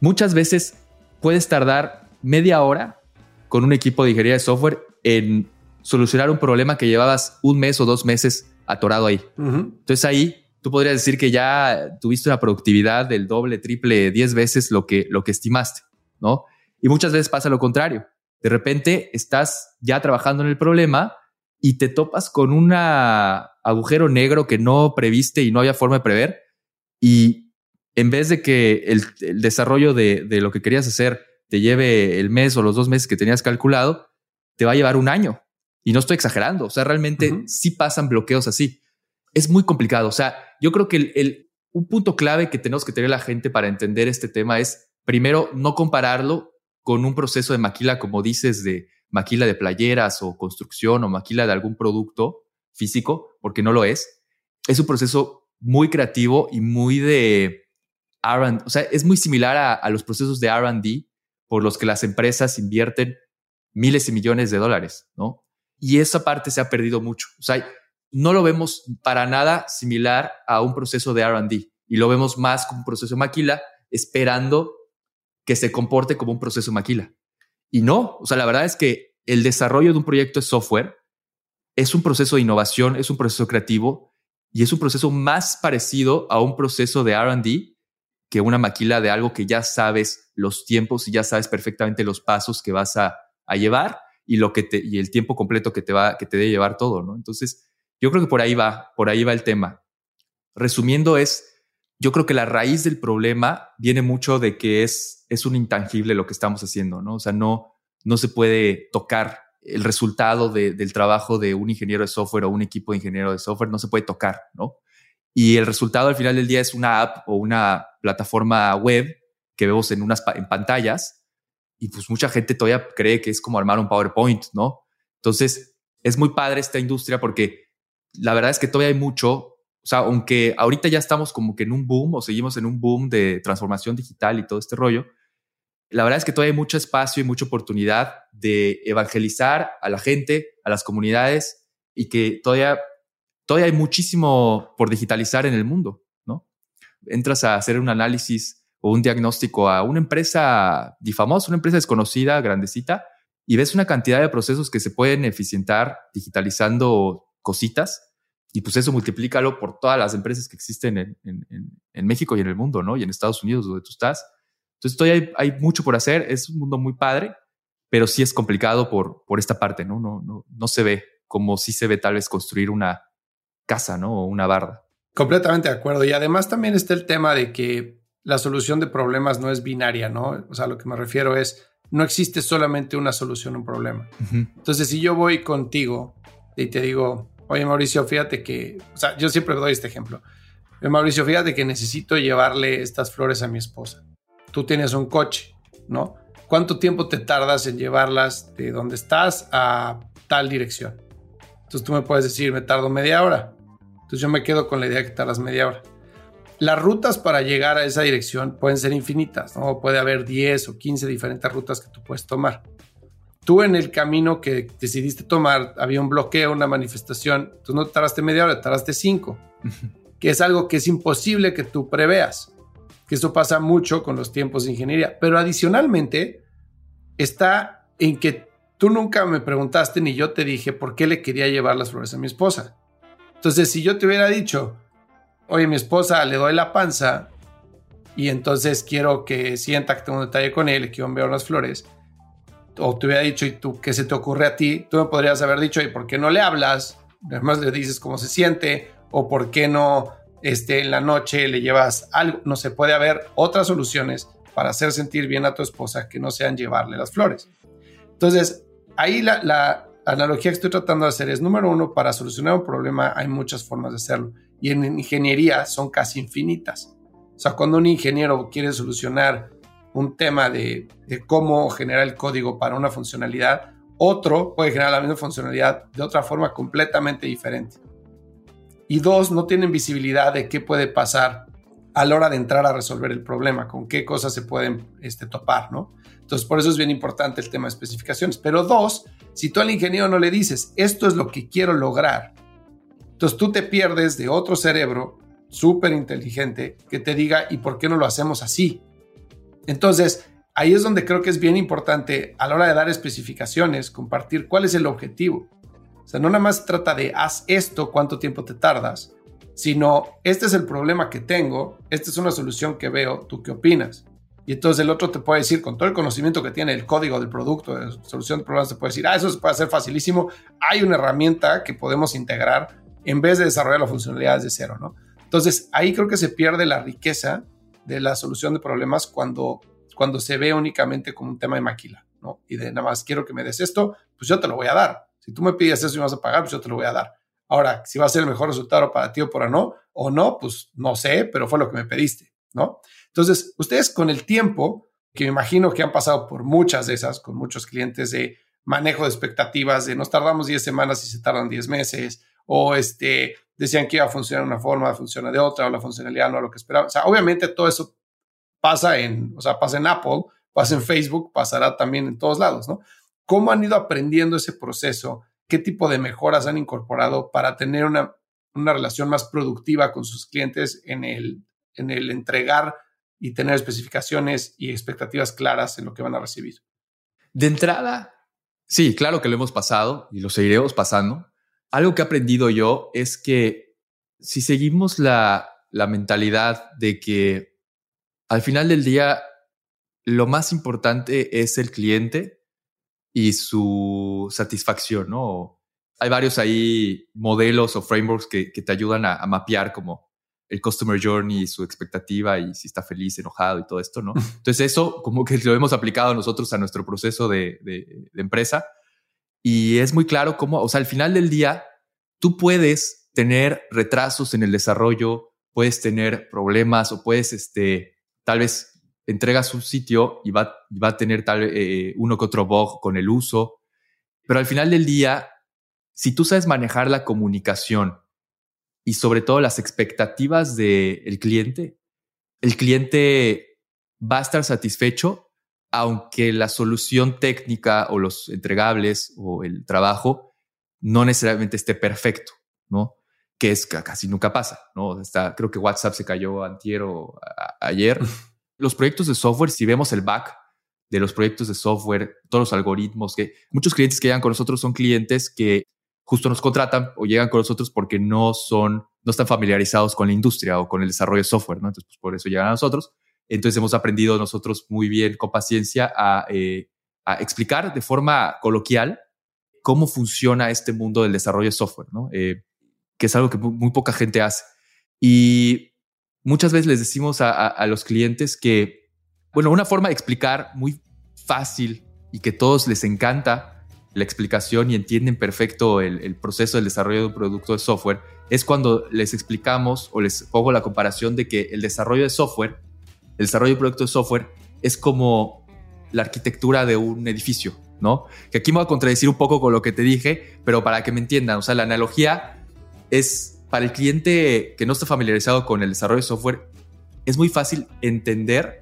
muchas veces puedes tardar media hora con un equipo de ingeniería de software en solucionar un problema que llevabas un mes o dos meses atorado ahí. Entonces ahí tú podrías decir que ya tuviste una productividad del doble, triple, diez veces lo que, lo que estimaste, ¿no? Y muchas veces pasa lo contrario. De repente estás ya trabajando en el problema y te topas con un agujero negro que no previste y no había forma de prever. Y en vez de que el, desarrollo de, lo que querías hacer te lleve el mes o los dos meses que tenías calculado, te va a llevar un año. Y no estoy exagerando. O sea, realmente sí pasan bloqueos así. Es muy complicado. O sea, yo creo que el, un punto clave que tenemos que tener la gente para entender este tema es, primero, no compararlo con un proceso de maquila, como dices, de maquila de playeras o construcción o maquila de algún producto físico, porque no lo es. Es un proceso muy creativo y muy de R&D, o sea, es muy similar a, los procesos de R&D por los que las empresas invierten miles y millones de dólares, ¿no? Y esa parte se ha perdido mucho. O sea, no lo vemos para nada similar a un proceso de R&D y lo vemos más como un proceso maquila esperando que se comporte como un proceso maquila. Y no, o sea, la verdad es que el desarrollo de un proyecto de software es un proceso de innovación, es un proceso creativo y es un proceso más parecido a un proceso de RD que una maquila de algo que ya sabes los tiempos y ya sabes perfectamente los pasos que vas a, llevar y lo que te, y el tiempo completo que te va que te debe llevar todo, ¿no? Entonces, yo creo que por ahí va, por ahí va el tema. Resumiendo es yo creo que la raíz del problema viene mucho de que es, es un intangible lo que estamos haciendo, ¿no? O sea, no, no se puede tocar el resultado del trabajo de un ingeniero de software o un equipo de ingeniero de software, no se puede tocar, ¿no? Y el resultado al final del día es una app o una plataforma web que vemos en unas en pantallas y pues mucha gente todavía cree que es como armar un PowerPoint, ¿no? Entonces, es muy padre esta industria porque la verdad es que todavía hay mucho o sea, aunque ahorita ya estamos como que en un boom o seguimos en un boom de transformación digital y todo este rollo, la verdad es que todavía hay mucho espacio y mucha oportunidad de evangelizar a la gente, a las comunidades y que todavía, todavía hay muchísimo por digitalizar en el mundo, ¿no? Entras a hacer un análisis o un diagnóstico a una empresa difamosa, una empresa desconocida, grandecita, y ves una cantidad de procesos que se pueden eficientar digitalizando cositas y pues eso multiplícalo por todas las empresas que existen en, en, México y en el mundo, ¿no? Y en Estados Unidos, donde tú estás. Entonces, todavía hay, mucho por hacer. Es un mundo muy padre, pero sí es complicado por, por esta parte, ¿no? No, no, no se ve como si se ve tal vez construir una casa, ¿no? O una barda. Completamente de acuerdo. Y además también está el tema de que la solución de problemas no es binaria, ¿no? O sea, lo que me refiero es, no existe solamente una solución a un problema. Entonces, si yo voy contigo y te digo, oye Mauricio, fíjate que, o sea, yo siempre doy este ejemplo. Mauricio, fíjate que necesito llevarle estas flores a mi esposa. Tú tienes un coche, ¿no? ¿Cuánto tiempo te tardas en llevarlas de donde estás a tal dirección? Entonces tú me puedes decir, me tardo media hora. Entonces yo me quedo con la idea que tardas media hora. Las rutas para llegar a esa dirección pueden ser infinitas, ¿no? Puede haber 10 o 15 diferentes rutas que tú puedes tomar. Tú en el camino que decidiste tomar había un bloqueo, una manifestación, tú no tardaste media hora, tardaste cinco, que es algo que es imposible que tú preveas, que eso pasa mucho con los tiempos de ingeniería, pero adicionalmente está en que tú nunca me preguntaste ni yo te dije por qué le quería llevar las flores a mi esposa. Entonces, si yo te hubiera dicho, oye, mi esposa le doy la panza y entonces quiero que sienta que tengo un detalle con él, quiero enviar unas flores, o te hubiera dicho, ¿y tú qué se te ocurre a ti? Tú me podrías haber dicho, ¿y por qué no le hablas? Además le dices cómo se siente, o por qué no este, en la noche le llevas algo. No se puede haber otras soluciones para hacer sentir bien a tu esposa que no sean llevarle las flores. Entonces, ahí la, la analogía que estoy tratando de hacer es, número uno, para solucionar un problema hay muchas formas de hacerlo. Y en ingeniería son casi infinitas. O sea, cuando un ingeniero quiere solucionar un tema de, cómo generar el código para una funcionalidad, otro puede generar la misma funcionalidad de otra forma completamente diferente. Y dos, no tienen visibilidad de qué puede pasar a la hora de entrar a resolver el problema, con qué cosas se pueden este, topar, ¿no? Entonces, por eso es bien importante el tema de especificaciones. Pero dos, si tú al ingeniero no le dices, esto es lo que quiero lograr, entonces tú te pierdes de otro cerebro súper inteligente que te diga, ¿y por qué no lo hacemos así? Entonces, ahí es donde creo que es bien importante a la hora de dar especificaciones, compartir cuál es el objetivo. O sea, no nada más trata de haz esto, cuánto tiempo te tardas, sino este es el problema que tengo, esta es una solución que veo, ¿tú qué opinas? Y entonces el otro te puede decir, con todo el conocimiento que tiene el código del producto, de solución de problemas, te puede decir, ah, eso se puede hacer facilísimo, hay una herramienta que podemos integrar en vez de desarrollar la funcionalidad desde cero, ¿no? Entonces ahí creo que se pierde la riqueza de la solución de problemas cuando, cuando se ve únicamente como un tema de maquila, ¿no? Y de nada más quiero que me des esto, pues yo te lo voy a dar. Si tú me pides eso y vas a pagar, pues yo te lo voy a dar. Ahora, si va a ser el mejor resultado para ti o para no, o no, pues no sé, pero fue lo que me pediste, ¿no? Entonces, ustedes con el tiempo, que me imagino que han pasado por muchas de esas, con muchos clientes de manejo de expectativas, de nos tardamos 10 semanas y se tardan 10 meses, o este, decían que iba a funcionar de una forma, funciona de otra, o la funcionalidad no es lo que esperaban. O sea, obviamente todo eso pasa en, o sea, pasa en Apple, pasa en Facebook, pasará también en todos lados, ¿no? ¿Cómo han ido aprendiendo ese proceso? ¿Qué tipo de mejoras han incorporado para tener una, una relación más productiva con sus clientes en el, en el entregar y tener especificaciones y expectativas claras en lo que van a recibir? De entrada, sí, claro que lo hemos pasado y lo seguiremos pasando algo que he aprendido yo es que si seguimos la, mentalidad de que al final del día lo más importante es el cliente y su satisfacción, ¿no? Hay varios ahí modelos o frameworks que, te ayudan a, mapear como el customer journey, su expectativa y si está feliz, enojado y todo esto, ¿no? Entonces eso como que lo hemos aplicado nosotros a nuestro proceso de, de empresa y es muy claro cómo, o sea, al final del día, tú puedes tener retrasos en el desarrollo, puedes tener problemas o puedes, este, tal vez entregas un sitio y va, va a tener tal eh, uno que otro bug con el uso, pero al final del día, si tú sabes manejar la comunicación y sobre todo las expectativas del cliente, el cliente va a estar satisfecho aunque la solución técnica o los entregables o el trabajo no necesariamente esté perfecto, ¿no? Que es que casi nunca pasa, ¿no? Está, creo que WhatsApp se cayó antier o ayer. los proyectos de software, si vemos el back de los proyectos de software, todos los algoritmos, que muchos clientes que llegan con nosotros son clientes que justo nos contratan o llegan con nosotros porque no son, no están familiarizados con la industria o con el desarrollo de software, ¿no? Entonces, pues por eso llegan a nosotros Entonces hemos aprendido nosotros muy bien, con paciencia, a, eh, a explicar de forma coloquial cómo funciona este mundo del desarrollo de software. Eh, que es algo que muy, poca gente hace. Y muchas veces les decimos a, a, los clientes que, bueno, una forma de explicar muy fácil y que todos les encanta la explicación y entienden perfecto el, proceso del desarrollo de un producto de software es cuando les explicamos o les pongo la comparación de que el desarrollo de software, el desarrollo de producto de software es como la arquitectura de un edificio, ¿no? Que aquí me voy a contradecir un poco con lo que te dije, pero para que me entiendan, o sea, la analogía es para el cliente que no está familiarizado con el desarrollo de software, es muy fácil entender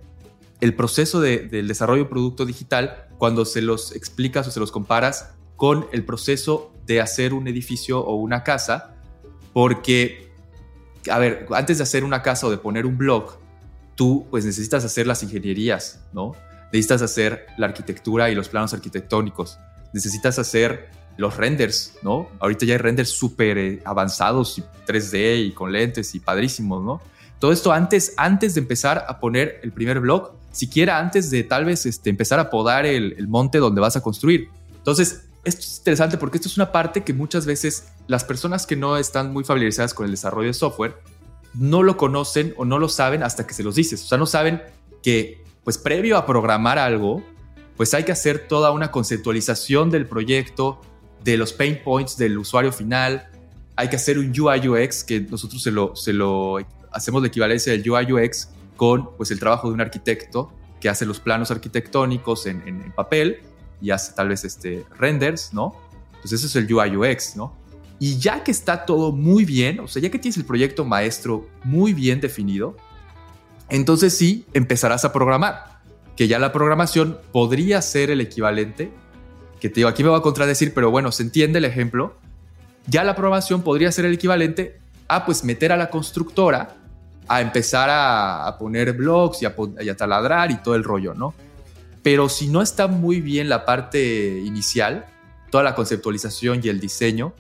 el proceso del desarrollo de producto digital cuando se los explicas o se los comparas con el proceso de hacer un edificio o una casa, porque, a ver, antes de hacer una casa o de poner un blog, tú pues necesitas hacer las ingenierías, ¿no? necesitas hacer la arquitectura y los planos arquitectónicos, necesitas hacer los renders, ¿no? Ahorita ya hay renders súper eh, avanzados y 3D y con lentes y padrísimos, ¿no? Todo esto antes, antes de empezar a poner el primer blog, siquiera antes de tal vez este, empezar a podar el, el monte donde vas a construir. Entonces, esto es interesante porque esto es una parte que muchas veces las personas que no están muy familiarizadas con el desarrollo de software no lo conocen o no lo saben hasta que se los dices. O sea, no saben que pues previo a programar algo, pues hay que hacer toda una conceptualización del proyecto, de los pain points del usuario final, hay que hacer un UI UX, que nosotros se lo, se lo hacemos la equivalencia del UI UX con pues, el trabajo de un arquitecto que hace los planos arquitectónicos en, en, papel y hace tal vez este, renders, ¿no? Pues eso es el UI UX, ¿no? Y ya que está todo muy bien, o sea, ya que tienes el proyecto maestro muy bien definido, entonces sí empezarás a programar, que ya la programación podría ser el equivalente, que te digo, aquí me voy a contradecir, pero bueno, se entiende el ejemplo, ya la programación podría ser el equivalente a pues meter a la constructora a empezar a, poner blogs y a, a taladrar y todo el rollo, ¿no? Pero si no está muy bien la parte inicial, toda la conceptualización y el diseño,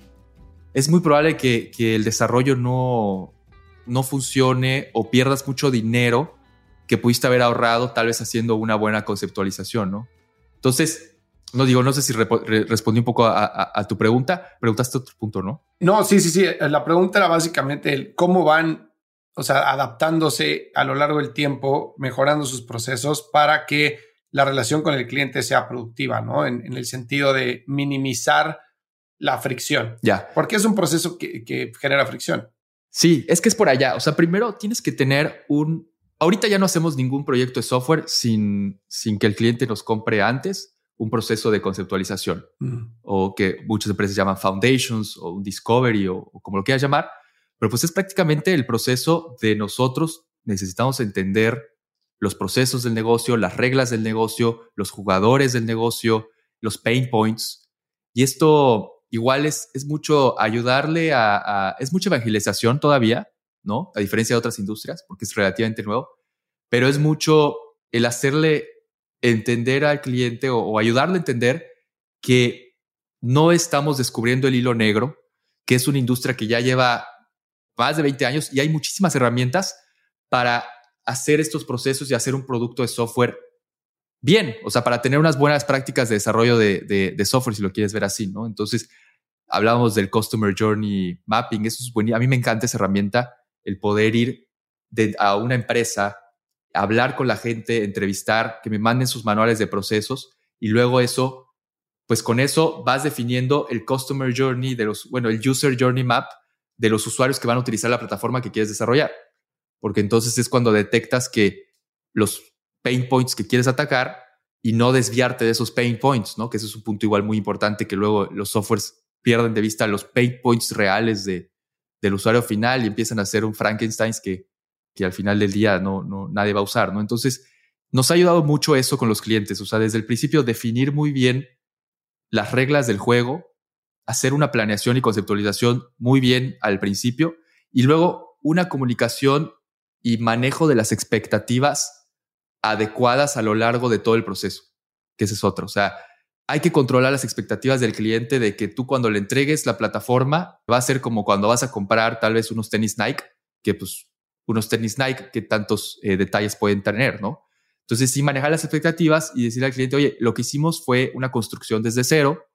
es muy probable que, que el desarrollo no, no funcione o pierdas mucho dinero que pudiste haber ahorrado tal vez haciendo una buena conceptualización, ¿no? Entonces, no digo, no sé si respondí un poco a, tu pregunta. Preguntaste otro punto, ¿no? No, sí, sí, sí. La pregunta era básicamente el cómo van, o sea, adaptándose a lo largo del tiempo, mejorando sus procesos para que la relación con el cliente sea productiva, ¿no? En, el sentido de minimizar la fricción. Ya. Porque es un proceso que, que genera fricción. Sí, es que es por allá. O sea, primero tienes que tener un... Ahorita ya no hacemos ningún proyecto de software sin, sin que el cliente nos compre antes un proceso de conceptualización mm. o que muchas empresas llaman foundations o un discovery o, como lo quieras llamar. Pero pues es prácticamente el proceso de nosotros necesitamos entender los procesos del negocio, las reglas del negocio, los jugadores del negocio, los pain points. Y esto igual es, es mucho ayudarle a, es mucha evangelización todavía, ¿no? A diferencia de otras industrias, porque es relativamente nuevo, pero es mucho el hacerle entender al cliente o, ayudarle a entender que no estamos descubriendo el hilo negro, que es una industria que ya lleva más de 20 años y hay muchísimas herramientas para hacer estos procesos y hacer un producto de software bien, o sea, para tener unas buenas prácticas de desarrollo de, software, si lo quieres ver así, ¿no? Entonces, hablábamos del Customer Journey Mapping, eso es bueno, a mí me encanta esa herramienta, el poder ir a una empresa, hablar con la gente, entrevistar, que me manden sus manuales de procesos y luego eso, pues con eso vas definiendo el Customer Journey de los, bueno, el User Journey Map de los usuarios que van a utilizar la plataforma que quieres desarrollar. Porque entonces es cuando detectas que los pain points que quieres atacar y no desviarte de esos pain points, ¿no? Que ese es un punto igual muy importante que luego los softwares pierden de vista los pain points reales de, del usuario final y empiezan a hacer un Frankenstein que, que al final del día no, no, nadie va a usar, ¿no? Entonces, nos ha ayudado mucho eso con los clientes, o sea, desde el principio definir muy bien las reglas del juego, hacer una planeación y conceptualización muy bien al principio y luego una comunicación y manejo de las expectativas adecuadas a lo largo de todo el proceso, que ese es otro. O sea, hay que controlar las expectativas del cliente de que tú cuando le entregues la plataforma va a ser como cuando vas a comprar tal vez unos tenis Nike, que pues unos tenis Nike que tantos eh, detalles pueden tener, ¿no? Entonces, sí manejar las expectativas y decirle al cliente, oye, lo que hicimos fue una construcción desde cero,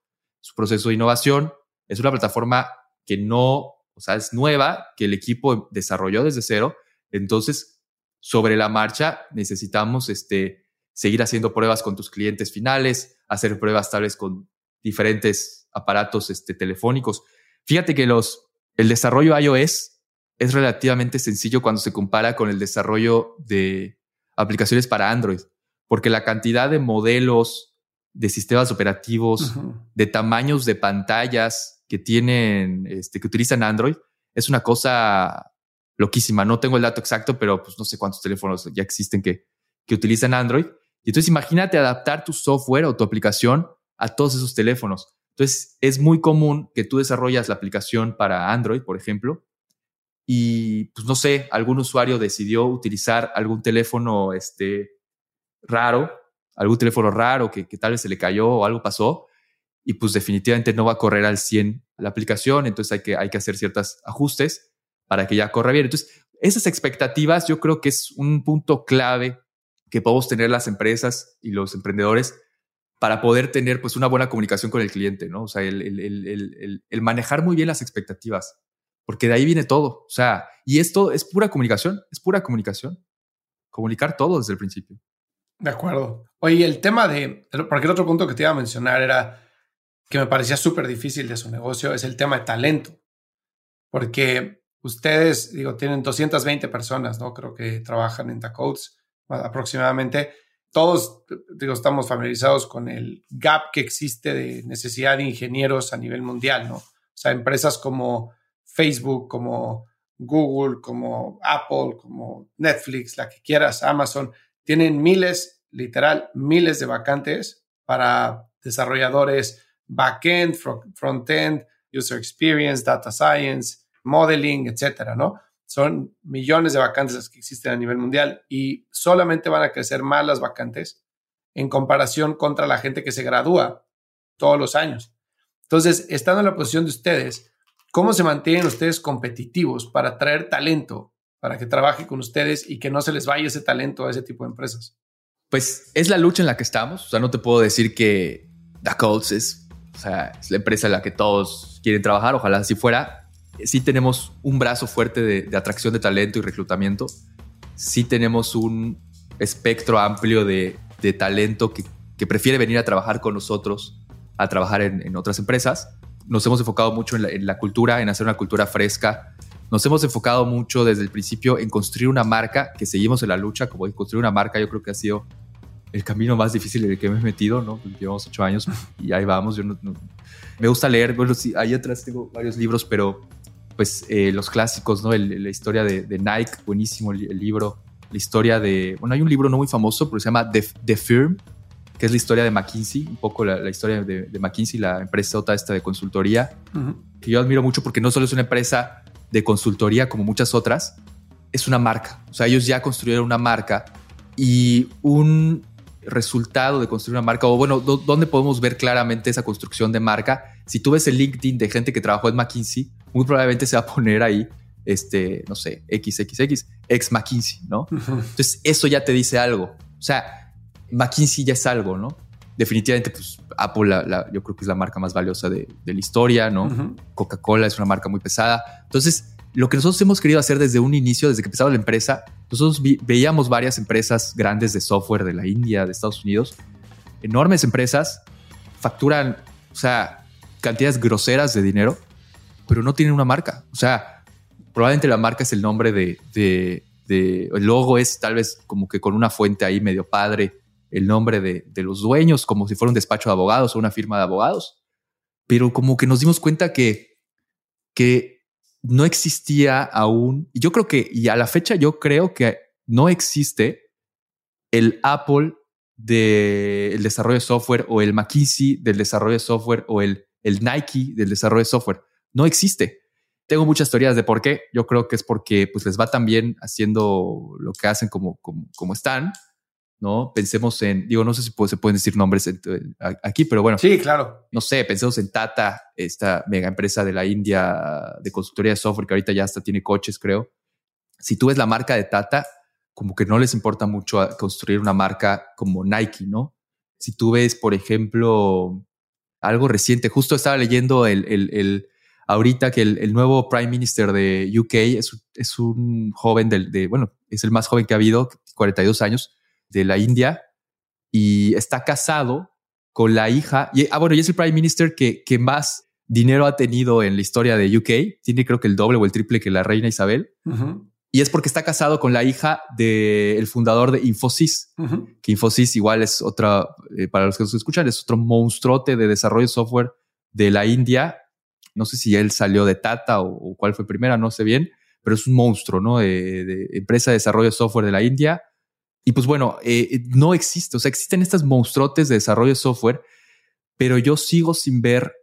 su proceso de innovación, es una plataforma que no, o sea, es nueva, que el equipo desarrolló desde cero, entonces, sobre la marcha, necesitamos este, seguir haciendo pruebas con tus clientes finales, hacer pruebas tal vez con diferentes aparatos este, telefónicos. Fíjate que los, el desarrollo iOS es relativamente sencillo cuando se compara con el desarrollo de aplicaciones para Android, porque la cantidad de modelos, de sistemas operativos, de tamaños de pantallas que tienen, este, que utilizan Android, es una cosa loquísima. No tengo el dato exacto, pero pues no sé cuántos teléfonos ya existen que, que utilizan Android. Y entonces imagínate adaptar tu software o tu aplicación a todos esos teléfonos. Entonces es muy común que tú desarrollas la aplicación para Android, por ejemplo, y pues no sé, algún usuario decidió utilizar algún teléfono este, raro, algún teléfono raro que, tal vez se le cayó o algo pasó, y pues definitivamente no va a correr al 100 la aplicación, entonces hay que, hay que hacer ciertos ajustes para que ya corra bien. Entonces, esas expectativas yo creo que es un punto clave que podemos tener las empresas y los emprendedores para poder tener pues una buena comunicación con el cliente, ¿no? O sea, el, el, el, manejar muy bien las expectativas, porque de ahí viene todo. O sea, y esto es pura comunicación, es pura comunicación. Comunicar todo desde el principio. De acuerdo. Oye, el tema de, porque el otro punto que te iba a mencionar era que me parecía súper difícil de su negocio, es el tema de talento. Porque ustedes, digo, tienen 220 personas, ¿no? Creo que trabajan en Tacodes aproximadamente. Todos, digo, estamos familiarizados con el gap que existe de necesidad de ingenieros a nivel mundial, ¿no? O sea, empresas como Facebook, como Google, como Apple, como Netflix, la que quieras, Amazon, tienen miles, literal, miles de vacantes para desarrolladores backend, frontend, user experience, data science, modeling, etcétera, ¿no? Son millones de vacantes que existen a nivel mundial y solamente van a crecer más las vacantes en comparación contra la gente que se gradúa todos los años. Entonces, estando en la posición de ustedes, ¿cómo se mantienen ustedes competitivos para atraer talento, para que trabaje con ustedes y que no se les vaya ese talento a ese tipo de empresas? Pues es la lucha en la que estamos. O sea, no te puedo decir que Codes es, o sea, es la empresa en la que todos quieren trabajar. Ojalá así fuera sí tenemos un brazo fuerte de, atracción de talento y reclutamiento. Sí tenemos un espectro amplio de, talento que, prefiere venir a trabajar con nosotros, a trabajar en, otras empresas. Nos hemos enfocado mucho en la, cultura, en hacer una cultura fresca. Nos hemos enfocado mucho desde el principio en construir una marca, que seguimos en la lucha, como construir una marca yo creo que ha sido el camino más difícil en el que me he metido, ¿no? Llevamos ocho años y ahí vamos. Yo me gusta leer, bueno, sí, ahí atrás tengo varios libros, pero pues eh, los clásicos, ¿no? la historia de, Nike, buenísimo el, libro. La historia de, bueno, hay un libro no muy famoso, pero se llama The, Firm, que es la historia de McKinsey, un poco la, historia de, McKinsey, la empresa esta de consultoría, que yo admiro mucho porque no solo es una empresa de consultoría como muchas otras, es una marca. O sea, ellos ya construyeron una marca y un resultado de construir una marca, o bueno, ¿dónde podemos ver claramente esa construcción de marca? Si tú ves el LinkedIn de gente que trabajó en McKinsey, muy probablemente se va a poner ahí, este, no sé, XXX, ex McKinsey, ¿no? Entonces, eso ya te dice algo. O sea, McKinsey ya es algo, ¿no? Definitivamente, pues Apple, yo creo que es la marca más valiosa de, la historia, ¿no? Coca-Cola es una marca muy pesada. Entonces, lo que nosotros hemos querido hacer desde un inicio, desde que empezaba la empresa, nosotros veíamos varias empresas grandes de software de la India, de Estados Unidos, enormes empresas, facturan, o sea, cantidades groseras de dinero, pero no tienen una marca. O sea, probablemente la marca es el nombre de, de, el logo es tal vez como que con una fuente ahí medio padre, el nombre de, de los dueños, como si fuera un despacho de abogados o una firma de abogados. Pero como que nos dimos cuenta que, que no existía aún, y yo creo que, y a la fecha yo creo que no existe el Apple del desarrollo de software o el McKinsey del desarrollo de software o el, el Nike del desarrollo de software. No existe. Tengo muchas teorías de por qué. Yo creo que es porque pues, les va tan bien haciendo lo que hacen como, como, como están ¿no? Pensemos en, digo, no sé si se pueden decir nombres aquí, pero bueno. Sí, claro. No sé, pensemos en Tata, esta mega empresa de la India de consultoría de software que ahorita ya hasta tiene coches, creo. si tú ves la marca de Tata, como que no les importa mucho construir una marca como Nike, ¿no? Si tú ves, por ejemplo, algo reciente, justo estaba leyendo el, el, ahorita que el, nuevo Prime Minister de UK es, es un joven del, de, bueno, es el más joven que ha habido, 42 años, de la India, y está casado con la hija, y, ah, bueno, y es el Prime Minister que, que más dinero ha tenido en la historia de UK, tiene creo que el doble o el triple que la reina Isabel. Y es porque está casado con la hija del fundador de Infosys, que Infosys igual es otra, eh, para los que nos escuchan, es otro monstruote de desarrollo de software de la India. No sé si él salió de Tata o, cuál fue primera, no sé bien, pero es un monstruo, ¿no? De, empresa de desarrollo de software de la India. Y pues bueno, eh, no existe, o sea, existen estas monstruotes de desarrollo de software, pero yo sigo sin ver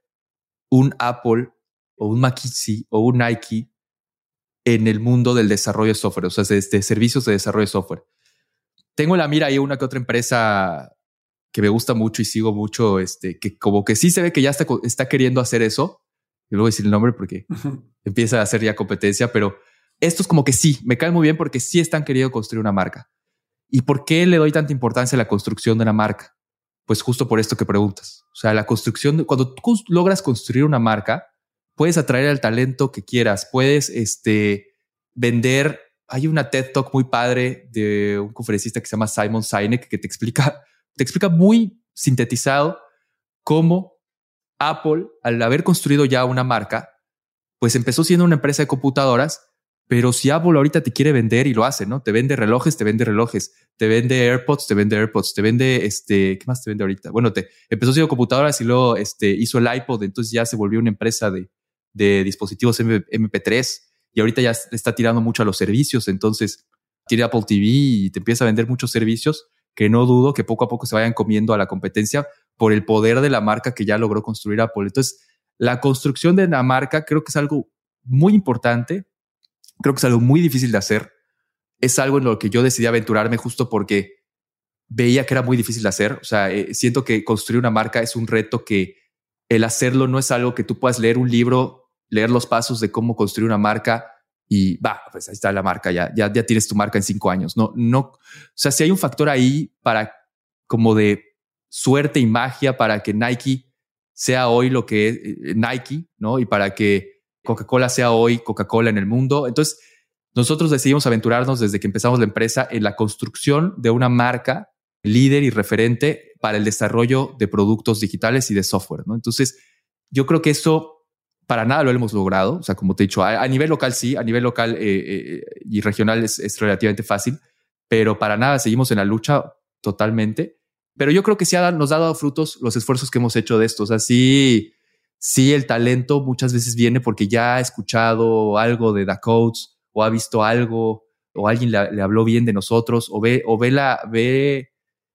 un Apple o un McKinsey o un Nike en el mundo del desarrollo de software, o sea, de, servicios de desarrollo de software. Tengo en la mira ahí una que otra empresa que me gusta mucho y sigo mucho, este, que como que sí se ve que ya está, está queriendo hacer eso. Y luego decir el nombre porque empieza a hacer ya competencia, pero estos como que sí, me caen muy bien porque sí están queriendo construir una marca. ¿Y por qué le doy tanta importancia a la construcción de una marca? Pues justo por esto que preguntas. O sea, la construcción, cuando tú logras construir una marca, puedes atraer al talento que quieras, puedes este, vender. Hay una TED Talk muy padre de un conferencista que se llama Simon Sinek que te explica, te explica muy sintetizado cómo Apple, al haber construido ya una marca, pues empezó siendo una empresa de computadoras pero si Apple ahorita te quiere vender y lo hace, ¿no? Te vende relojes, te vende relojes, te vende AirPods, te vende AirPods, te vende este, ¿qué más te vende ahorita? Bueno, te empezó siendo computadoras y luego este, hizo el iPod, entonces ya se volvió una empresa de, de dispositivos MP3 y ahorita ya está tirando mucho a los servicios, entonces tiene Apple TV y te empieza a vender muchos servicios que no dudo que poco a poco se vayan comiendo a la competencia por el poder de la marca que ya logró construir Apple. Entonces, la construcción de la marca creo que es algo muy importante Creo que es algo muy difícil de hacer. Es algo en lo que yo decidí aventurarme justo porque veía que era muy difícil de hacer. O sea, eh, siento que construir una marca es un reto que el hacerlo no es algo que tú puedas leer un libro, leer los pasos de cómo construir una marca y va, pues ahí está la marca, ya, ya, ya tienes tu marca en cinco años. No, no, o sea, si hay un factor ahí para como de suerte y magia para que Nike sea hoy lo que es eh, Nike, ¿no? Y para que Coca-Cola sea hoy Coca-Cola en el mundo. Entonces, nosotros decidimos aventurarnos desde que empezamos la empresa en la construcción de una marca líder y referente para el desarrollo de productos digitales y de software. Entonces, yo creo que eso para nada lo hemos logrado. O sea, como te he dicho, a, nivel local sí, a nivel local eh, eh, y regional es, relativamente fácil, pero para nada seguimos en la lucha totalmente. Pero yo creo que sí ha, nos ha dado frutos los esfuerzos que hemos hecho de esto. O sea, sí, sí el talento muchas veces viene porque ya ha escuchado algo de The Codes o ha visto algo o alguien le, habló bien de nosotros o ve, o ve la, ve,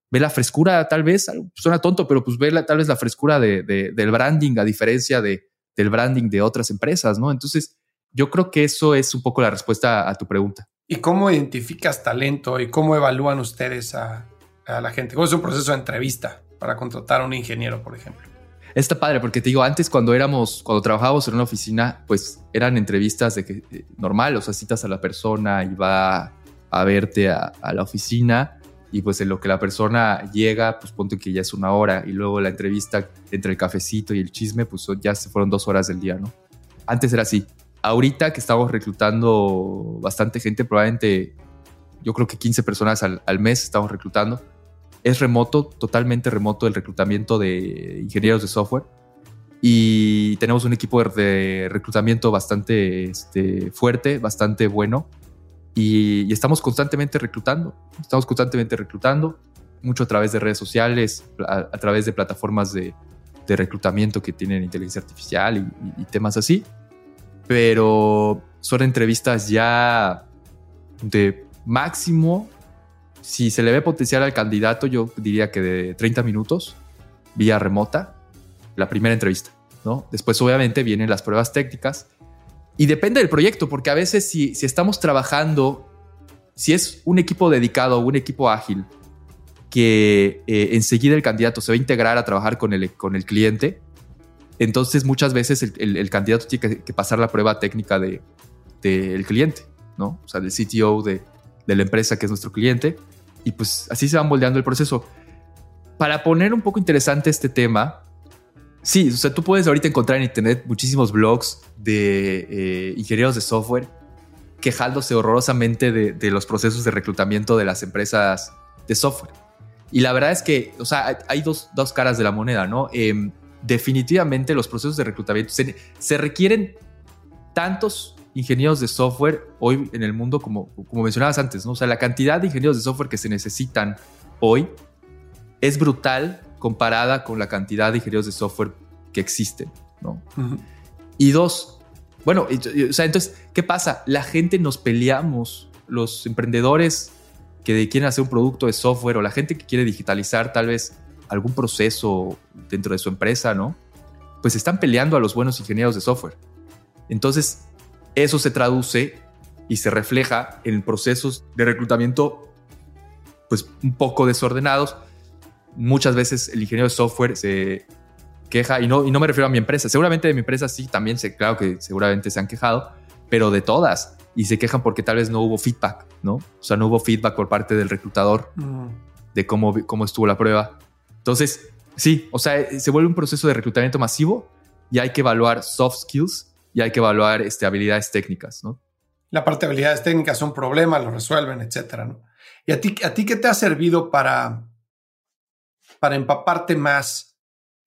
ve la frescura tal vez, suena tonto, pero pues ve la, tal vez la frescura de, del branding a diferencia de, del branding de otras empresas, ¿no? Entonces, yo creo que eso es un poco la respuesta a tu pregunta. ¿Y cómo identificas talento y cómo evalúan ustedes a, a la gente? ¿Cómo es un proceso de entrevista para contratar a un ingeniero, por ejemplo? Está padre porque te digo, antes cuando éramos, cuando trabajábamos en una oficina, pues eran entrevistas de que eh, normal, o sea, citas a la persona y va a verte a, la oficina y pues en lo que la persona llega, pues ponte que ya es una hora y luego la entrevista entre el cafecito y el chisme, pues ya se fueron dos horas del día, ¿no? Antes era así. Ahorita que estamos reclutando bastante gente, probablemente yo creo que 15 personas al, al mes estamos reclutando es remoto, totalmente remoto el reclutamiento de ingenieros de software. Y tenemos un equipo de reclutamiento bastante este, fuerte, bastante bueno. Y, estamos constantemente reclutando. Estamos constantemente reclutando, mucho a través de redes sociales, a, través de plataformas de, reclutamiento que tienen inteligencia artificial y, y temas así. Pero son entrevistas ya de máximo si se le ve potencial al candidato, yo diría que de 30 minutos, vía remota, la primera entrevista, ¿no? Después, obviamente, vienen las pruebas técnicas y depende del proyecto, porque a veces si, si estamos trabajando, si es un equipo dedicado, un equipo ágil, que eh, enseguida el candidato se va a integrar a trabajar con el, con el cliente, entonces muchas veces el, candidato tiene que, pasar la prueba técnica del de, cliente. ¿no? O sea, del CTO de, de la empresa que es nuestro cliente. Y pues así se va moldeando el proceso. Para poner un poco interesante este tema, sí, o sea, tú puedes ahorita encontrar en internet muchísimos blogs de eh, ingenieros de software quejándose horrorosamente de, los procesos de reclutamiento de las empresas de software. Y la verdad es que, o sea, hay dos, dos caras de la moneda, ¿no? Em, definitivamente los procesos de reclutamiento se, requieren tantos ingenieros de software hoy en el mundo como, como mencionabas antes, ¿no? O sea, la cantidad de ingenieros de software que se necesitan hoy es brutal comparada con la cantidad de ingenieros de software que existen, ¿no? Y dos, bueno, o sea, entonces, ¿qué pasa? La gente nos peleamos, los emprendedores que quieren hacer un producto de software o la gente que quiere digitalizar tal vez algún proceso dentro de su empresa, ¿no? Pues están peleando a los buenos ingenieros de software. Entonces, eso se traduce y se refleja en procesos de reclutamiento pues un poco desordenados. Muchas veces el ingeniero de software se queja, y no, y no me refiero a mi empresa, seguramente de mi empresa sí, también sé, claro que seguramente se han quejado, pero de todas. Y se quejan porque tal vez no hubo feedback, ¿no? O sea, no hubo feedback por parte del reclutador mm. de cómo, cómo estuvo la prueba. Entonces, sí, o sea, se vuelve un proceso de reclutamiento masivo y hay que evaluar soft skills y hay que evaluar este, habilidades técnicas, ¿no? La parte de habilidades técnicas son problemas, lo resuelven, etcétera, ¿no? ¿Y a ti, a ti qué te ha servido para, para empaparte más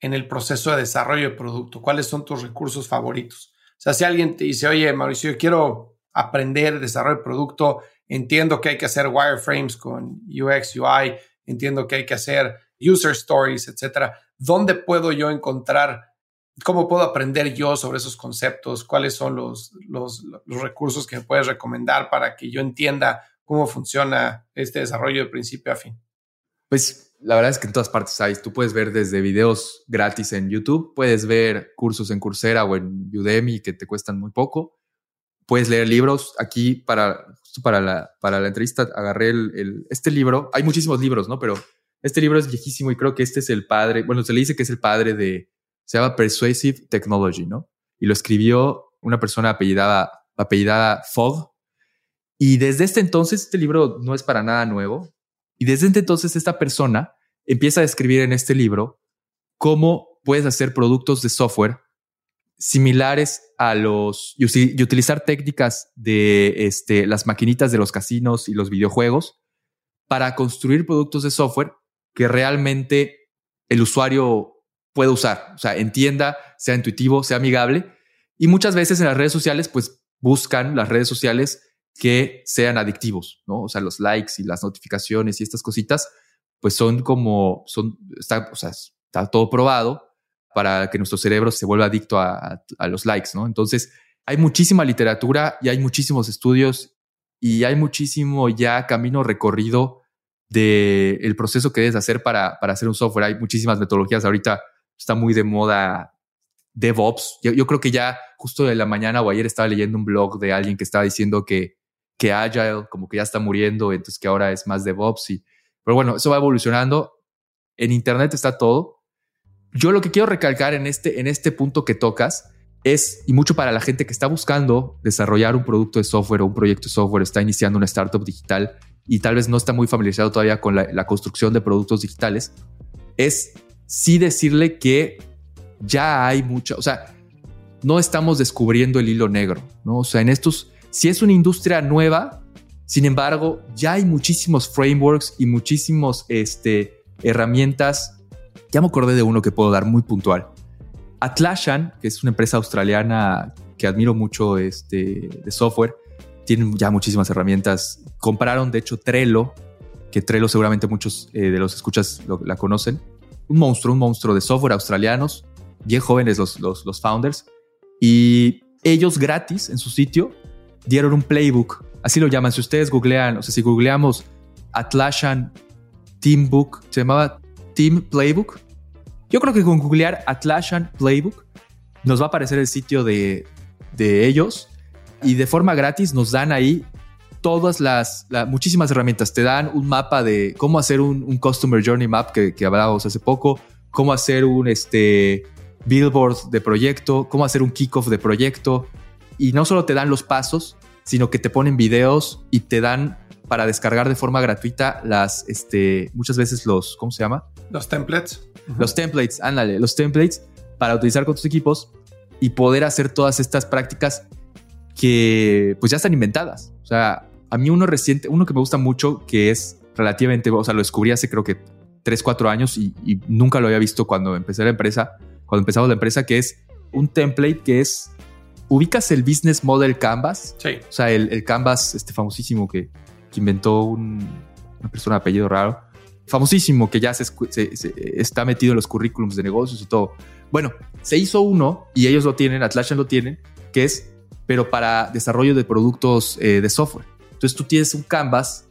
en el proceso de desarrollo de producto? ¿Cuáles son tus recursos favoritos? O sea, si alguien te dice, oye, Mauricio, yo quiero aprender desarrollo de producto, entiendo que hay que hacer wireframes con UX, UI, entiendo que hay que hacer user stories, etcétera. ¿Dónde puedo yo encontrar, cómo puedo aprender yo sobre esos conceptos? ¿Cuáles son los, los, recursos que me puedes recomendar para que yo entienda cómo funciona este desarrollo de principio a fin? Pues la verdad es que en todas partes hay. Tú puedes ver desde videos gratis en YouTube, puedes ver cursos en Coursera o en Udemy que te cuestan muy poco. Puedes leer libros. Aquí, para, justo para la, para la entrevista, agarré el, este libro. Hay muchísimos libros, ¿no? Pero este libro es viejísimo y creo que este es el padre. Bueno, se le dice que es el padre de. Se llama Persuasive Technology, ¿no? Y lo escribió una persona apellidada, apellidada Fogg. Y desde este entonces, este libro no es para nada nuevo y desde entonces esta persona empieza a describir en este libro cómo puedes hacer productos de software similares a los y, utilizar técnicas de este, las maquinitas de los casinos y los videojuegos para construir productos de software que realmente el usuario pueda usar, o sea, entienda, sea intuitivo, sea amigable. Y muchas veces en las redes sociales, pues buscan las redes sociales que sean adictivos, ¿no? O sea, los likes y las notificaciones y estas cositas, pues son como, son, está, o sea, está todo probado para que nuestro cerebro se vuelva adicto a, los likes, ¿no? Entonces, hay muchísima literatura y hay muchísimos estudios y hay muchísimo ya camino recorrido del el proceso que debes hacer para, para hacer un software. Hay muchísimas metodologías. Ahorita está muy de moda DevOps. Yo, yo, creo que ya justo de la mañana o ayer estaba leyendo un blog de alguien que estaba diciendo que que Agile como que ya está muriendo, entonces que ahora es más DevOps. Y, pero bueno, eso va evolucionando. En Internet está todo. Yo lo que quiero recalcar en este, en este punto que tocas es, y mucho para la gente que está buscando desarrollar un producto de software o un proyecto de software, está iniciando una startup digital y tal vez no está muy familiarizado todavía con la, la construcción de productos digitales, es sí decirle que ya hay mucha, o sea, no estamos descubriendo el hilo negro, ¿no? O sea, en estos si es una industria nueva, sin embargo, ya hay muchísimos frameworks y muchísimos este, herramientas. Ya me acordé de uno que puedo dar muy puntual. Atlassian, que es una empresa australiana que admiro mucho este, de software, tiene ya muchísimas herramientas. Compraron, de hecho, Trello, que Trello seguramente muchos eh, de los escuchas la conocen. Un monstruo, un monstruo de software australianos, bien jóvenes los, los, los founders. Y ellos gratis en su sitio dieron un playbook, así lo llaman. Si ustedes googlean, o sea, si googleamos Atlassian Team Book, se llamaba Team Playbook. Yo creo que con googlear Atlassian Playbook nos va a aparecer el sitio de, de ellos y de forma gratis nos dan ahí todas las, muchísimas herramientas. Te dan un mapa de cómo hacer un, Customer Journey Map que, que, hablábamos hace poco, cómo hacer un este, billboard de proyecto, cómo hacer un kickoff de proyecto, y no solo te dan los pasos, sino que te ponen videos y te dan para descargar de forma gratuita las, este, muchas veces los, ¿cómo se llama? Los templates. Los templates, ándale, los templates para utilizar con tus equipos y poder hacer todas estas prácticas que pues ya están inventadas. O sea, a mí uno reciente, uno que me gusta mucho, que es relativamente, o sea, lo descubrí hace creo que 3, 4 años y, y nunca lo había visto cuando empecé la empresa, cuando empezamos la empresa, que es un template que es, ubicas el Business Model Canvas. Sí. O sea, el, el Canvas, este famosísimo que, que inventó un- una persona de apellido raro, famosísimo que ya se, escu- se- se- está metido en los currículums de negocios y todo. Bueno, se hizo uno y ellos lo tienen, Atlassian lo tienen, que es, pero para desarrollo de productos eh, de software. Entonces tú tienes un canvas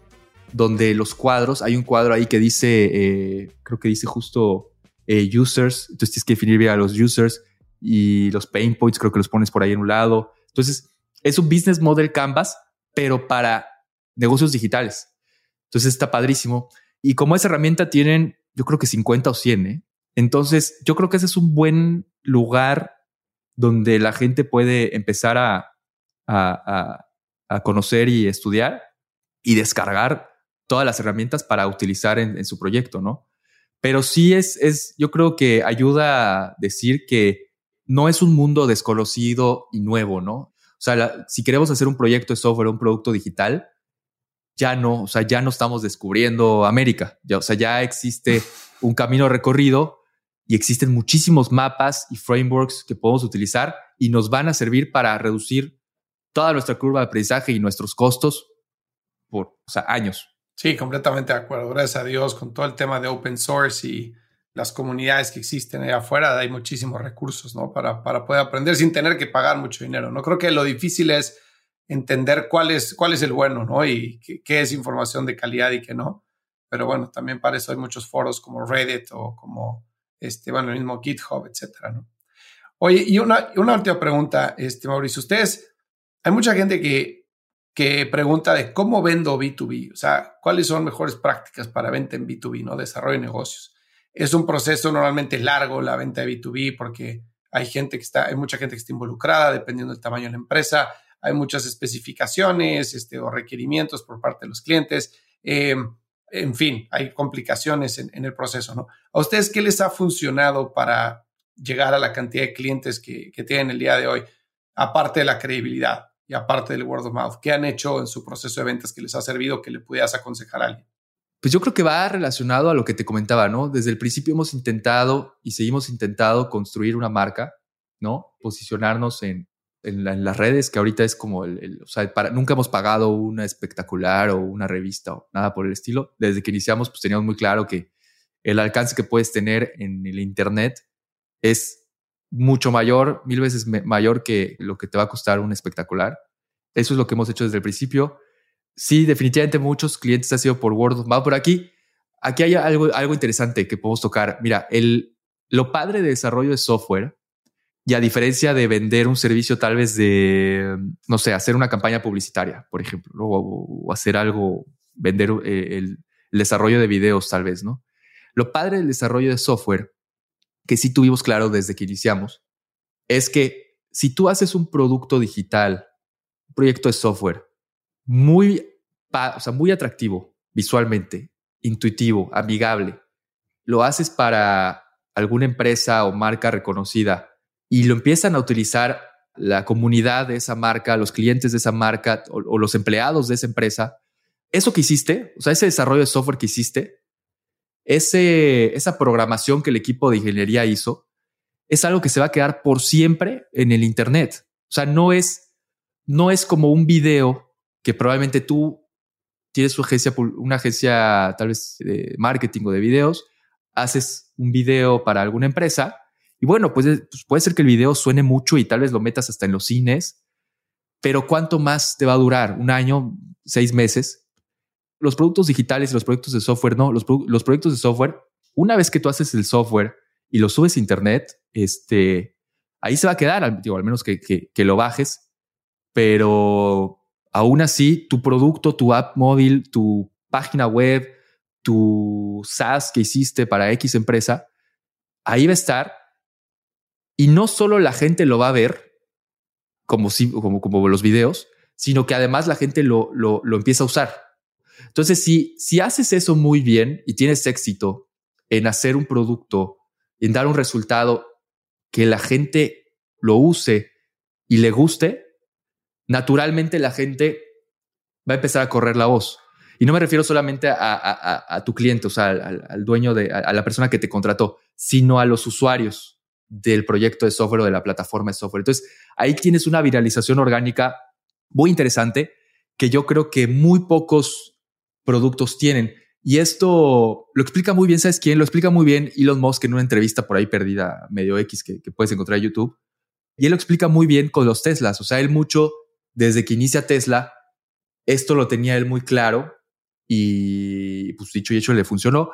donde los cuadros, hay un cuadro ahí que dice, eh, creo que dice justo eh, users, entonces tienes que definir bien a los users y los pain points, creo que los pones por ahí en un lado. Entonces es un business model canvas, pero para negocios digitales. Entonces está padrísimo. Y como esa herramienta tienen, yo creo que 50 o 100, ¿eh? Entonces yo creo que ese es un buen lugar donde la gente puede empezar a, a conocer y estudiar y descargar todas las herramientas para utilizar en, en su proyecto, ¿no? Pero sí es, es, yo creo que ayuda a decir que no es un mundo desconocido y nuevo, ¿no? O sea, la- si queremos hacer un proyecto de software, un producto digital, ya no, o sea, ya no estamos descubriendo América. Ya, o sea, ya existe un camino recorrido y existen muchísimos mapas y frameworks que podemos utilizar y nos van a servir para reducir toda nuestra curva de aprendizaje y nuestros costos por años. Sí, completamente de acuerdo. Gracias a Dios con todo el tema de open source y las comunidades que existen allá afuera, hay muchísimos recursos, ¿no? Para, para poder aprender sin tener que pagar mucho dinero. No creo que lo difícil es entender cuál es, cuál es el bueno, ¿no? Y qué, qué es información de calidad y qué no. Pero bueno, también para eso hay muchos foros como Reddit o como, este, bueno, el mismo GitHub, etcétera, ¿no? Oye, y una, una última pregunta, este, Mauricio. Ustedes, hay mucha gente que, que pregunta de cómo vendo B2B, o sea, cuáles son mejores prácticas para venta en B2B, ¿no? Desarrollo de negocios. Es un proceso normalmente largo la venta de B2B porque hay gente que está, hay mucha gente que está involucrada dependiendo del tamaño de la empresa, hay muchas especificaciones este, o requerimientos por parte de los clientes. eh, en fin, hay complicaciones en, en el proceso, ¿no? ¿A ustedes qué les ha funcionado para llegar a la cantidad de clientes que, que tienen el día de hoy, aparte de la credibilidad y aparte del word of mouth? ¿Qué han hecho en su proceso de ventas que les ha servido que le pudieras aconsejar a alguien? Pues yo creo que va relacionado a lo que te comentaba, ¿no? Desde el principio hemos intentado y seguimos intentando construir una marca, ¿no? Posicionarnos en, en, la- en las redes, que ahorita es como el, el- o sea, para, nunca hemos pagado una espectacular o una revista o nada por el estilo. Desde que iniciamos, pues teníamos muy claro que el alcance que puedes tener en el Internet es mucho mayor, mil veces mayor que lo que te va a costar un espectacular. Eso es lo que hemos hecho desde el principio. Sí, definitivamente muchos clientes han sido por word of mouth. Por aquí, aquí hay algo, algo interesante que podemos tocar. Mira, el, lo padre de desarrollo de software, y a diferencia de vender un servicio tal vez de, no sé, hacer una campaña publicitaria, por ejemplo, o, hacer algo, vender eh, el desarrollo de videos tal vez, ¿no? Lo padre del desarrollo de software, que sí tuvimos claro desde que iniciamos, es que si tú haces un producto digital, un proyecto de software muy, o sea, muy atractivo visualmente, intuitivo, amigable, lo haces para alguna empresa o marca reconocida y lo empiezan a utilizar la comunidad de esa marca, los clientes de esa marca o, o los empleados de esa empresa, eso que hiciste, o sea, ese desarrollo de software que hiciste, ese, esa programación que el equipo de ingeniería hizo, es algo que se va a quedar por siempre en el Internet. O sea, no es, no es como un video que probablemente tú tienes una agencia, tal vez de marketing o de videos, haces un video para alguna empresa y bueno, pues, es- pues puede ser que el video suene mucho y tal vez lo metas hasta en los cines, pero ¿cuánto más te va a durar? ¿Un año? ¿Seis meses? Los productos digitales y los proyectos de software, no, los, los proyectos de software, una vez que tú haces el software y lo subes a internet, este, ahí se va a quedar, digo, al menos que, que- que lo bajes, pero aún así tu producto, tu app móvil, tu página web, tu SaaS que hiciste para X empresa, ahí va a estar y no solo la gente lo va a ver como, si, como, como los videos, sino que además la gente lo, lo, lo empieza a usar. Entonces, si, si haces eso muy bien y tienes éxito en hacer un producto, en dar un resultado que la gente lo use y le guste, naturalmente la gente va a empezar a correr la voz. Y no me refiero solamente a, tu cliente, o sea, al, dueño de, a, la persona que te contrató, sino a los usuarios del proyecto de software o de la plataforma de software. Entonces, ahí tienes una viralización orgánica muy interesante que yo creo que muy pocos productos tienen. Y esto lo explica muy bien, ¿sabes quién? Lo explica muy bien Elon Musk en una entrevista por ahí perdida, medio X, que, puedes encontrar en YouTube. Y él lo explica muy bien con los Teslas. O sea, él mucho, desde que inicia Tesla, esto lo tenía él muy claro y pues dicho y hecho le funcionó.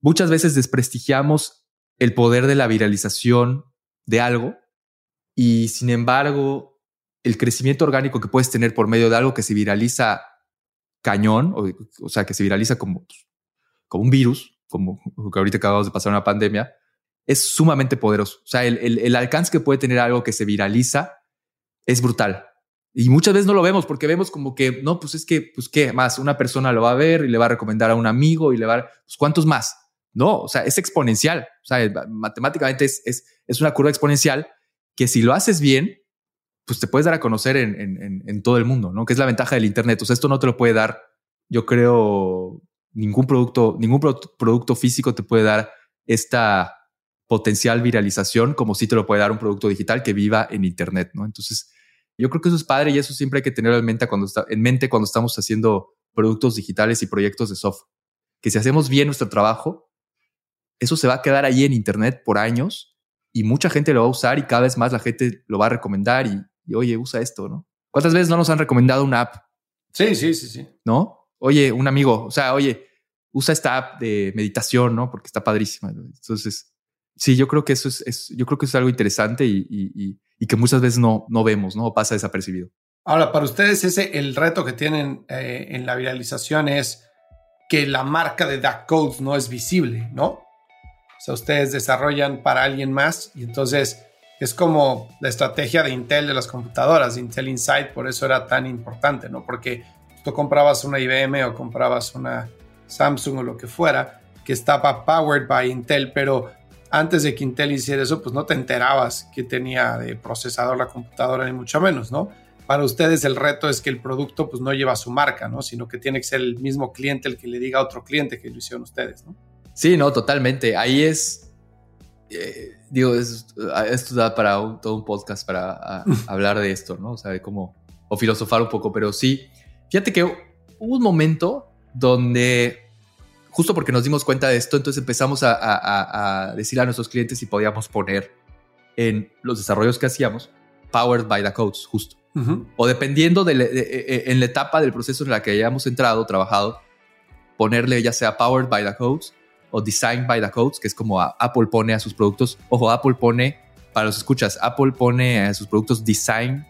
Muchas veces desprestigiamos el poder de la viralización de algo y sin embargo el crecimiento orgánico que puedes tener por medio de algo que se viraliza cañón, o, sea, que se viraliza como, como un virus, como que ahorita acabamos de pasar una pandemia, es sumamente poderoso. O sea, el, el, alcance que puede tener algo que se viraliza es brutal. Y muchas veces no lo vemos porque vemos como que, no, pues es que, pues qué más, una persona lo va a ver y le va a recomendar a un amigo y le va a, pues cuántos más. No, o sea, es exponencial. O sea, matemáticamente es, es, es una curva exponencial que si lo haces bien, pues te puedes dar a conocer en, en, en, todo el mundo, ¿no? Que es la ventaja del Internet. O sea, esto no te lo puede dar, yo creo, ningún producto, ningún producto físico te puede dar esta potencial viralización como si te lo puede dar un producto digital que viva en Internet, ¿no? Entonces, yo creo que eso es padre y eso siempre hay que tenerlo en mente cuando, está, en mente cuando estamos haciendo productos digitales y proyectos de software. Que si hacemos bien nuestro trabajo, eso se va a quedar ahí en Internet por años y mucha gente lo va a usar y cada vez más la gente lo va a recomendar y y oye, usa esto, ¿no? ¿Cuántas veces no nos han recomendado una app? Sí, sí, sí, sí. ¿No? Oye, un amigo, o sea, oye, usa esta app de meditación, ¿no? Porque está padrísima. Entonces, sí, yo creo que eso es, yo creo que es algo interesante y, que muchas veces no, no vemos, ¿no? pasa desapercibido. Ahora, para ustedes, ese el reto que tienen eh, en la viralización es que la marca de Duck Codes no es visible, ¿no? O sea, ustedes desarrollan para alguien más y entonces es como la estrategia de Intel de las computadoras, Intel Inside, por eso era tan importante, ¿no? Porque tú comprabas una IBM o comprabas una Samsung o lo que fuera, que estaba powered by Intel, pero antes de que Intel hiciera eso, pues no te enterabas que tenía de procesador la computadora, ni mucho menos, ¿no? Para ustedes el reto es que el producto pues no lleva su marca, ¿no? Sino que tiene que ser el mismo cliente el que le diga a otro cliente que lo hicieron ustedes, ¿no? Sí, no, totalmente. Ahí es eh, digo, esto da para todo un podcast para hablar de esto, ¿no? O sea, de cómo, o filosofar un poco, pero sí, fíjate que hubo un momento donde, justo porque nos dimos cuenta de esto, entonces empezamos a, decir a nuestros clientes si podíamos poner en los desarrollos que hacíamos, powered by the codes, justo. O dependiendo de, e, e, en la etapa del proceso en la que hayamos entrado, trabajado, ponerle ya sea powered by the codes o Design by the Codes, que es como Apple pone a sus productos. Ojo, Apple pone, para los escuchas, Apple pone a sus productos Design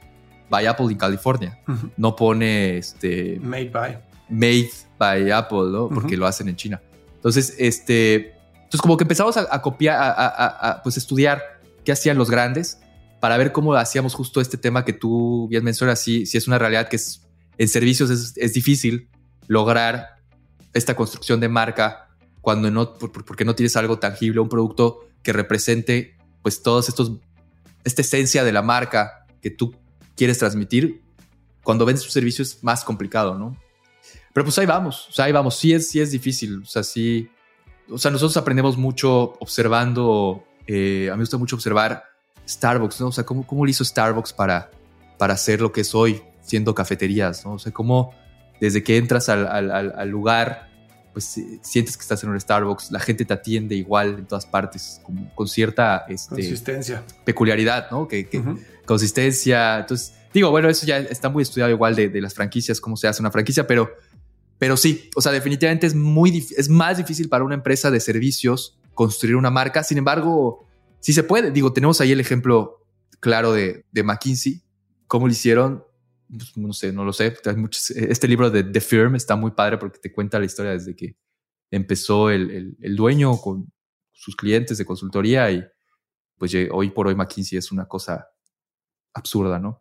by Apple en California. No pone este. Made by. Made by Apple, ¿no? Porque lo hacen en China. Entonces, este. Entonces, como que empezamos a, copiar, a, pues estudiar qué hacían los grandes para ver cómo hacíamos justo este tema que tú bien mencionas. Si, si es una realidad que es, en servicios es, es difícil lograr esta construcción de marca cuando no, porque no tienes algo tangible, un producto que represente pues todos estos, esta esencia de la marca que tú quieres transmitir, cuando vendes tu servicio es más complicado, ¿no? Pero pues ahí vamos, o sea, ahí vamos, sí es, sí es difícil, o sea, sí, o sea, nosotros aprendemos mucho observando, eh, a mí me gusta mucho observar Starbucks, ¿no? O sea, cómo, cómo lo hizo Starbucks para, para hacer lo que es hoy, siendo cafeterías, ¿no? O sea, cómo desde que entras al, al, al lugar pues sientes que estás en un Starbucks, la gente te atiende igual en todas partes, con cierta este, consistencia, peculiaridad, ¿no? Que, consistencia. Entonces, digo, bueno, eso ya está muy estudiado igual de, las franquicias, cómo se hace una franquicia, pero, pero sí, o sea, definitivamente es muy es más difícil para una empresa de servicios construir una marca. Sin embargo, sí se puede. Digo, tenemos ahí el ejemplo claro de, de McKinsey, cómo lo hicieron pues, no sé, no lo sé. este libro de The Firm está muy padre porque te cuenta la historia desde que empezó el, el, dueño con sus clientes de consultoría y pues hoy por hoy McKinsey es una cosa absurda, ¿no?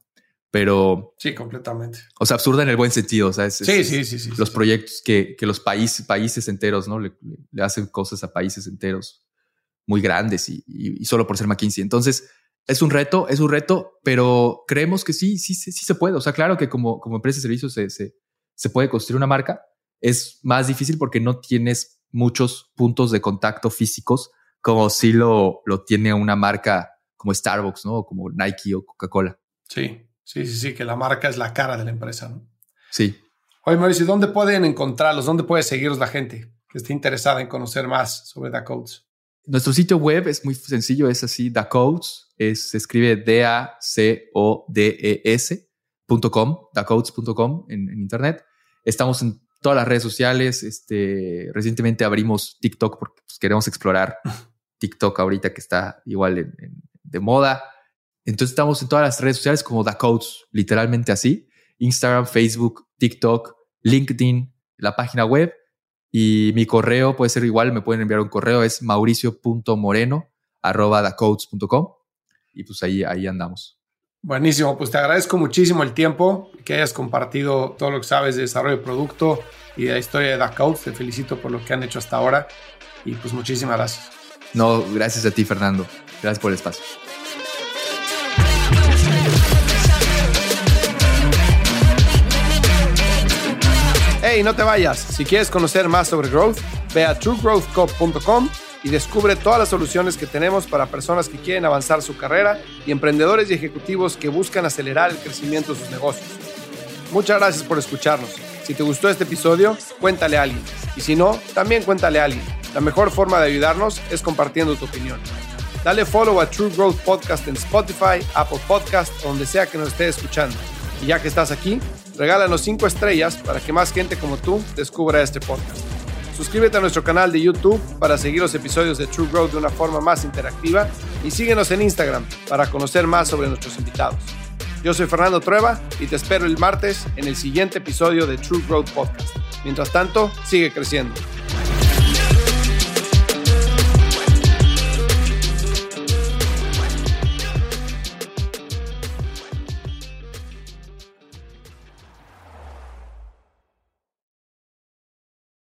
pero... Sí, completamente. O sea, absurda en el buen sentido. O sea, sí, sí, sí, sí, Los proyectos que, que, los países, países enteros, ¿no? Le, le, hacen cosas a países enteros muy grandes y, y, solo por ser McKinsey. Entonces, es un reto, es un reto, pero creemos que sí, sí, sí, sí se puede. O sea, claro que como, como empresa de servicios se, se, se puede construir una marca. Es más difícil porque no tienes muchos puntos de contacto físicos como si lo, lo tiene una marca como Starbucks, ¿no? O como Nike o Coca-Cola. Sí, sí, sí, sí, que la marca es la cara de la empresa, ¿no? Sí. Oye, Mauricio, ¿dónde pueden encontrarlos? ¿Dónde puede seguirlos la gente que esté interesada en conocer más sobre DaCodes? Nuestro sitio web es muy sencillo, es así, DaCodes, es, se escribe D-A-C-O-D-E-S.com, dacodes.com en, en internet. Estamos en todas las redes sociales. Este, recientemente abrimos TikTok porque pues, queremos explorar TikTok ahorita que está igual de moda. Entonces estamos en todas las redes sociales como Codes, literalmente así. Instagram, Facebook, TikTok, LinkedIn, la página web y mi correo puede ser igual, me pueden enviar un correo, es mauricio.moreno arroba y pues ahí, ahí andamos. Buenísimo, pues te agradezco muchísimo el tiempo que hayas compartido todo lo que sabes de desarrollo de producto y de la historia de DACOUT. Te felicito por lo que han hecho hasta ahora y pues muchísimas gracias. No, gracias a ti Fernando. Gracias por el espacio. Hey, no te vayas. Si quieres conocer más sobre growth, ve a truegrowthcop.com y descubre todas las soluciones que tenemos para personas que quieren avanzar su carrera y emprendedores y ejecutivos que buscan acelerar el crecimiento de sus negocios. Muchas gracias por escucharnos. Si te gustó este episodio, cuéntale a alguien. Y si no, también cuéntale a alguien. La mejor forma de ayudarnos es compartiendo tu opinión. Dale follow a True Growth Podcast en Spotify, Apple Podcast donde sea que nos estés escuchando. Y ya que estás aquí, regálanos 5 estrellas para que más gente como tú descubra este podcast. Suscríbete a nuestro canal de YouTube para seguir los episodios de True Growth de una forma más interactiva y síguenos en Instagram para conocer más sobre nuestros invitados. Yo soy Fernando Trueba y te espero el martes en el siguiente episodio de True Growth Podcast. Mientras tanto, sigue creciendo.